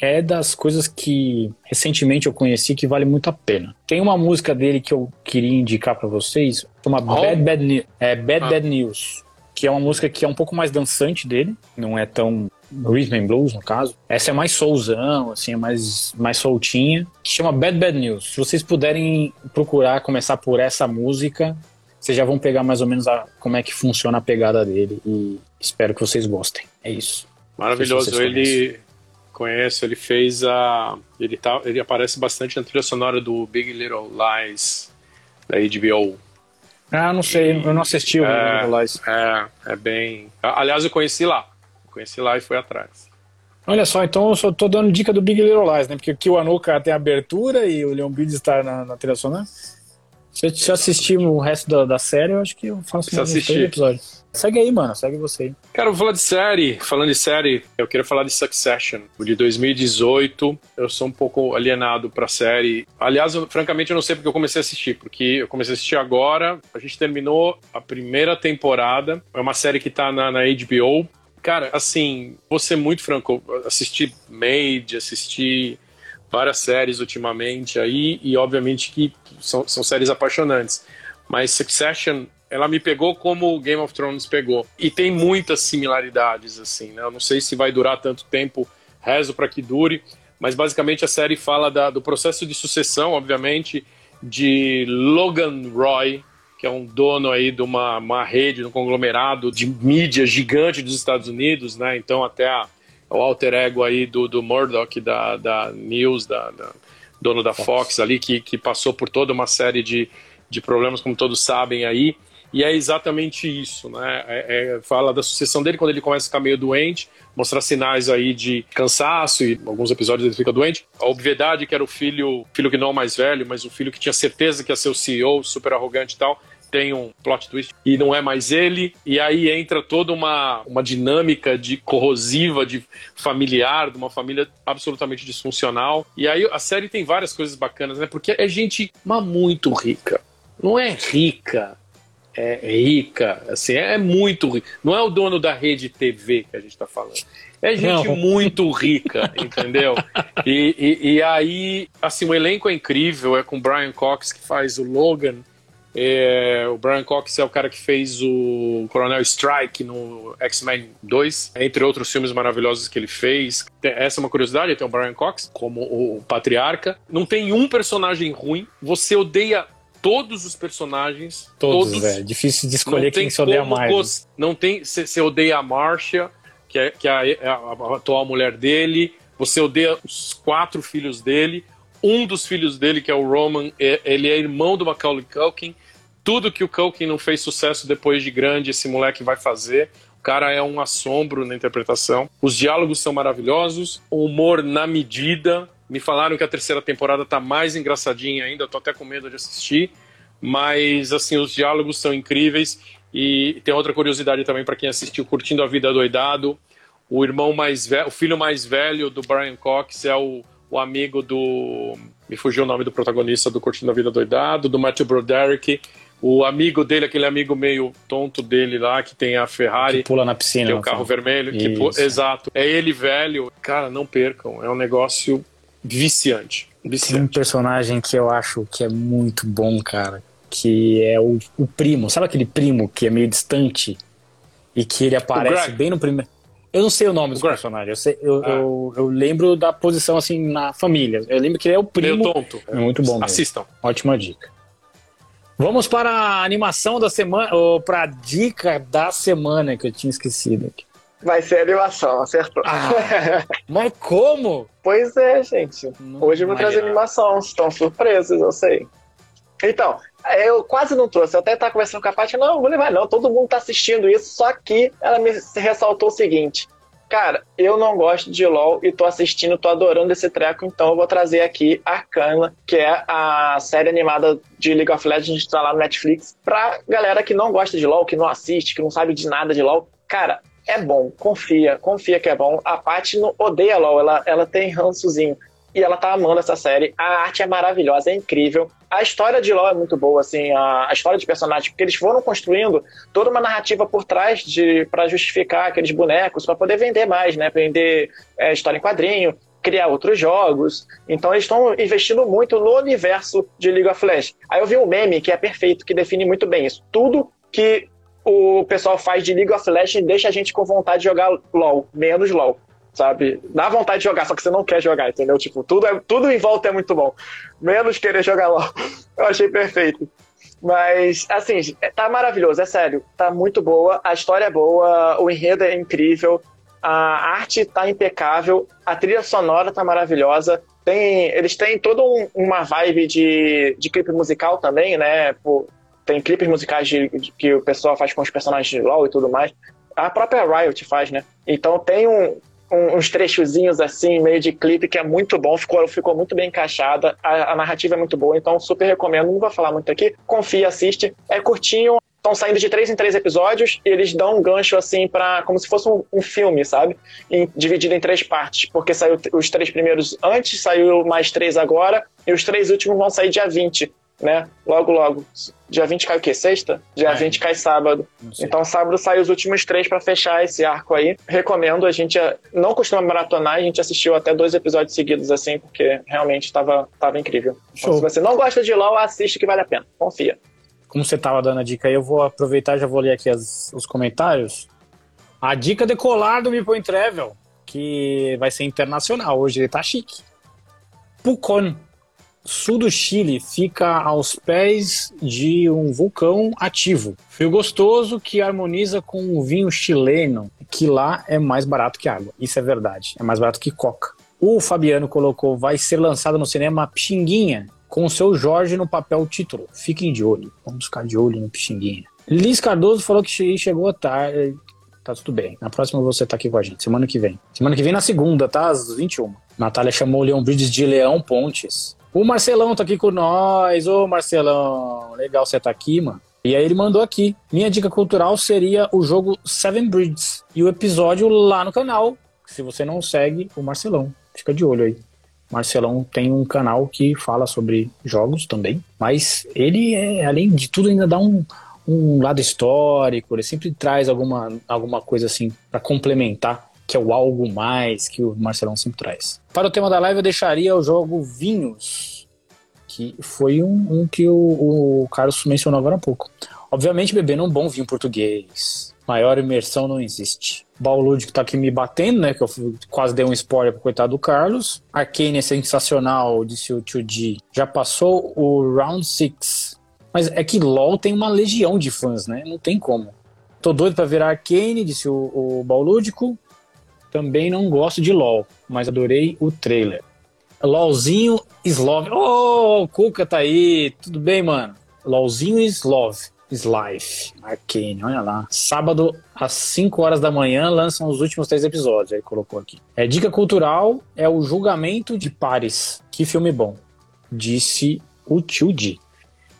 é das coisas que recentemente eu conheci que vale muito a pena. Tem uma música dele que eu queria indicar para vocês, chama oh. Bad Bad, é, Bad, ah. Bad News, que é uma música que é um pouco mais dançante dele, não é tão rhythm and blues no caso. Essa é mais soulzão, assim, é mais, mais soltinha, que chama Bad Bad News. Se vocês puderem procurar começar por essa música, vocês já vão pegar mais ou menos a, como é que funciona a pegada dele e espero que vocês gostem. É isso. Maravilhoso. Se ele conheço, ele fez a. Ele, tá, ele aparece bastante na trilha sonora do Big Little Lies da HBO. Ah, não sei, eu não assisti o Big é, Little Lies. É, é bem. Aliás, eu conheci lá. Conheci lá e fui atrás. Olha só, então eu só tô dando dica do Big Little Lies, né? Porque aqui o Anuka tem abertura e o Leon Bridges está na, na trilha sonora. Se eu, se assistir o resto da, da série, eu acho que eu faço um episódio. Segue aí, mano. Segue você aí. Cara, eu vou falar de série. Falando de série, eu queria falar de Succession, o de 2018. Eu sou um pouco alienado pra série. Aliás, eu, francamente, eu não sei porque eu comecei a assistir. Porque eu comecei a assistir agora. A gente terminou a primeira temporada. É uma série que tá na, na HBO. Cara, assim, vou ser muito franco. Assisti Made, assisti várias séries ultimamente aí. E, obviamente, que são, são séries apaixonantes. Mas Succession ela me pegou como Game of Thrones pegou. E tem muitas similaridades, assim, né? Eu não sei se vai durar tanto tempo, rezo para que dure, mas basicamente a série fala da, do processo de sucessão, obviamente, de Logan Roy, que é um dono aí de uma, uma rede, de um conglomerado de mídia gigante dos Estados Unidos, né? Então até a, o alter ego aí do, do Murdoch, da, da News, da, da dono da Fox ali, que, que passou por toda uma série de, de problemas, como todos sabem aí. E é exatamente isso, né? É, é, fala da sucessão dele quando ele começa a ficar meio doente, mostrar sinais aí de cansaço e alguns episódios ele fica doente. A obviedade que era o filho, filho que não é o mais velho, mas o filho que tinha certeza que ia ser o CEO, super arrogante e tal, tem um plot twist e não é mais ele. E aí entra toda uma, uma dinâmica de corrosiva, de familiar, de uma família absolutamente disfuncional. E aí a série tem várias coisas bacanas, né? Porque é gente mas muito rica. Não é rica é rica, assim, é muito rica. Não é o dono da rede TV que a gente está falando. É gente Não. muito rica, (laughs) entendeu? E, e, e, aí, assim, o elenco é incrível, é com o Brian Cox que faz o Logan. É, o Brian Cox é o cara que fez o Coronel Strike no X-Men 2, entre outros filmes maravilhosos que ele fez. Essa é uma curiosidade, tem o Brian Cox como o patriarca. Não tem um personagem ruim, você odeia todos os personagens. Todos, todos velho. Difícil de escolher quem se odeia mais. Né? Não tem. Você odeia a Marcia, que é, que é a, a, a, atual mulher dele. Você odeia os quatro filhos dele. Um dos filhos dele, que é o Roman, é, ele é irmão do Macaulay Culkin. Tudo que o Culkin não fez sucesso depois de grande, esse moleque vai fazer. O cara é um assombro na interpretação. Os diálogos são maravilhosos. O humor na medida. Me falaram que a terceira temporada tá mais engraçadinha ainda, eu tô até com medo de assistir. Mas, assim, os diálogos são incríveis. E tem outra curiosidade também para quem assistiu Curtindo a Vida Doidado. O irmão mais velho, o filho mais velho do Brian Cox é o, o amigo do. Me fugiu o nome do protagonista do Curtindo a Vida Doidado, do Matthew Broderick. O amigo dele, aquele amigo meio tonto dele lá, que tem a Ferrari. Que pula na piscina. Tem o carro vermelho. Que, exato. É ele velho. Cara, não percam. É um negócio viciante. viciante. Tem um personagem que eu acho que é muito bom, cara, que é o, o primo. Sabe aquele primo que é meio distante e que ele aparece bem no primeiro. Eu não sei o nome do personagem, eu, sei, eu, ah. eu, eu, lembro da posição assim na família. Eu lembro que ele é o primo. Meio tonto. É muito bom. Assistam. Mesmo. Ótima dica. Vamos para a animação da semana, ou para a dica da semana que eu tinha esquecido aqui. Vai ser animação, acertou. Ah, (laughs) mas como? Pois é, gente. Não Hoje eu vou trazer animação, estão surpresos, eu sei. Então, eu quase não trouxe, eu até estava conversando com a Paty, não, vou levar não, todo mundo está assistindo isso, só que ela me ressaltou o seguinte, cara, eu não gosto de LoL e tô assistindo, tô adorando esse treco, então eu vou trazer aqui Arcana, que é a série animada de League of Legends que tá lá no Netflix, pra galera que não gosta de LoL, que não assiste, que não sabe de nada de LoL. Cara, é bom, confia, confia que é bom. A Paty não odeia LOL, ela, ela tem rançozinho. E ela tá amando essa série. A arte é maravilhosa, é incrível. A história de LoL é muito boa, assim, a, a história de personagens, porque eles foram construindo toda uma narrativa por trás de para justificar aqueles bonecos, para poder vender mais, né? Vender é, história em quadrinho, criar outros jogos. Então eles estão investindo muito no universo de League of Legends. Aí eu vi um meme que é perfeito, que define muito bem isso. Tudo que o pessoal faz de League of Legends deixa a gente com vontade de jogar LoL, menos LoL sabe? Dá vontade de jogar, só que você não quer jogar, entendeu? Tipo, tudo, é, tudo em volta é muito bom. Menos querer jogar LOL. (laughs) Eu achei perfeito. Mas, assim, tá maravilhoso, é sério. Tá muito boa, a história é boa, o enredo é incrível, a arte tá impecável, a trilha sonora tá maravilhosa. Tem, eles têm toda um, uma vibe de, de clipe musical também, né? Pô, tem clipes musicais de, de, que o pessoal faz com os personagens de LoL e tudo mais. A própria Riot faz, né? Então tem um, uns trechozinhos assim, meio de clipe, que é muito bom, ficou, ficou muito bem encaixada, a, a, narrativa é muito boa, então super recomendo, não vou falar muito aqui, confia, assiste, é curtinho, estão saindo de três em três episódios e eles dão um gancho assim para como se fosse um, um filme, sabe? Em, dividido em três partes, porque saiu os três primeiros antes, saiu mais três agora, e os três últimos vão sair dia 20 né? Logo, logo. Dia 20 cai o quê? Sexta? Dia é. 20 cai sábado. Então, sábado sai os últimos três para fechar esse arco aí. Recomendo. A gente não costuma maratonar, a gente assistiu até dois episódios seguidos assim, porque realmente estava tava incrível. Então, se você não gosta de LOL, assiste que vale a pena. Confia. Como você estava dando a dica aí, eu vou aproveitar e já vou ler aqui as, os comentários. A dica decolar do Me Point Travel, que vai ser internacional hoje, ele tá chique. Pucon sul do Chile fica aos pés de um vulcão ativo. Fio gostoso que harmoniza com o vinho chileno, que lá é mais barato que água. Isso é verdade, é mais barato que coca. O Fabiano colocou, vai ser lançado no cinema Pixinguinha, com o seu Jorge no papel título. Fiquem de olho, vamos ficar de olho no Pixinguinha. Liz Cardoso falou que chegou tarde. Tá tudo bem. Na próxima você tá aqui com a gente. Semana que vem. Semana que vem na segunda, tá? Às 21. Natália chamou o Leon Bridges de Leão Pontes. O Marcelão tá aqui com nós. Ô, Marcelão, legal você tá aqui, mano. E aí ele mandou aqui. Minha dica cultural seria o jogo Seven Bridges e o episódio lá no canal. Se você não segue o Marcelão, fica de olho aí. Marcelão tem um canal que fala sobre jogos também, mas ele, é, além de tudo, ainda dá um, um lado histórico, ele sempre traz alguma, alguma coisa assim para complementar que é o algo mais que o Marcelão sempre traz. Para o tema da live, eu deixaria o jogo Vinhos, que foi um, um que o, o Carlos mencionou agora há pouco. Obviamente, bebendo um bom vinho português. Maior imersão não existe. Baú que tá aqui me batendo, né? Que eu quase dei um spoiler pro coitado do Carlos. Arcane é sensacional, disse o Tio D. Já passou o Round 6. Mas é que LoL tem uma legião de fãs, né? Não tem como. Tô doido pra virar Arcane, disse o, o Baulúdico. Também não gosto de LOL, mas adorei o trailer. LOLzinho Slove. Ô, oh, Cuca tá aí. Tudo bem, mano? LOLzinho Slove. Slife, Arcane, olha lá. Sábado, às 5 horas da manhã, lançam os últimos três episódios. Aí colocou aqui. É dica cultural, é o julgamento de pares. Que filme bom. Disse o tio Di.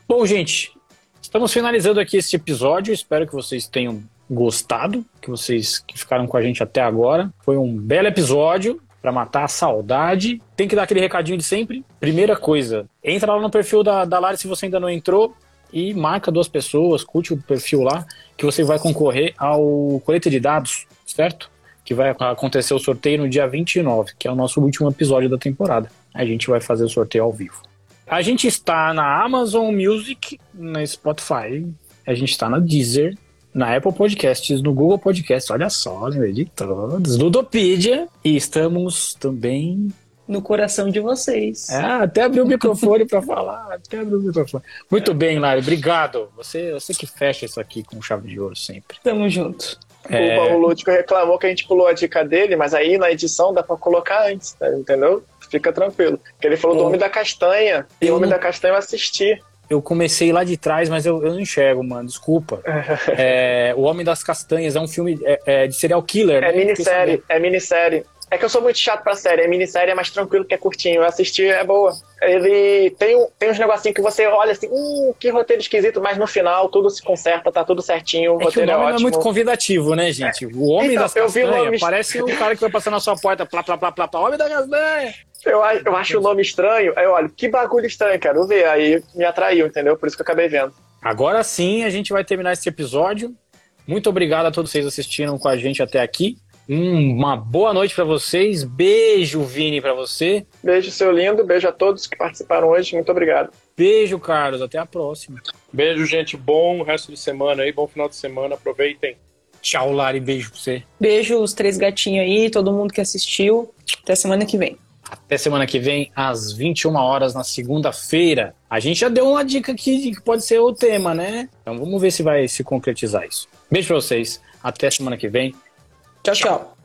Bom, gente, estamos finalizando aqui este episódio. Espero que vocês tenham gostado, que vocês que ficaram com a gente até agora. Foi um belo episódio para matar a saudade. Tem que dar aquele recadinho de sempre. Primeira coisa, entra lá no perfil da, da Lari se você ainda não entrou e marca duas pessoas, curte o perfil lá, que você vai concorrer ao colete de dados, certo? Que vai acontecer o sorteio no dia 29, que é o nosso último episódio da temporada. A gente vai fazer o sorteio ao vivo. A gente está na Amazon Music, na Spotify, a gente está na Deezer, na Apple Podcasts, no Google Podcasts, olha só, lembrei de todos, Ludopedia, e estamos também no coração de vocês. É, até abrir o microfone para falar, até abrir o microfone. Muito bem, Lari, obrigado. Você, você que fecha isso aqui com chave de ouro sempre. Tamo junto. É... O Paulo Lúdico reclamou que a gente pulou a dica dele, mas aí na edição dá para colocar antes, tá? entendeu? Fica tranquilo. Porque ele falou do Homem da Castanha, e o Homem da Castanha eu assisti eu comecei lá de trás, mas eu, eu não enxergo, mano. Desculpa. (laughs) é, o Homem das Castanhas é um filme é, é de serial killer, É né? minissérie, é minissérie. É que eu sou muito chato pra série. A minissérie é mais tranquilo, que é curtinho. Eu assisti, é boa. Ele tem, tem uns negocinhos que você olha assim, hum, que roteiro esquisito, mas no final tudo se conserta, tá tudo certinho, o É que o roteiro é, nome é ótimo. muito convidativo, né, gente? O Homem Então, das eu vi o Castanhas nome- parece o cara que vai passar na sua porta, plá, plá, plá, plá, plá, Homem das Castanhas. Eu, eu acho o nome estranho, aí eu olho, que bagulho estranho, quero ver. Aí me atraiu, entendeu? Por isso que eu acabei vendo. Agora sim, a gente vai terminar esse episódio. Muito obrigado a todos vocês que assistiram com a gente até aqui. Hum, uma boa noite pra vocês. Beijo, Vini, pra você. Beijo, seu lindo. Beijo a todos que participaram hoje. Muito obrigado. Beijo, Carlos. Até a próxima. Beijo, gente. Bom resto de semana aí, bom final de semana. Aproveitem. Tchau, Lari. Beijo pra você. Beijo os três gatinhos aí, todo mundo que assistiu. Até semana que vem. Até semana que vem, às 21 horas, na segunda-feira. A gente já deu uma dica aqui que pode ser o tema, né? Então vamos ver se vai se concretizar isso. Beijo pra vocês. Até semana que vem. Tchau, tchau.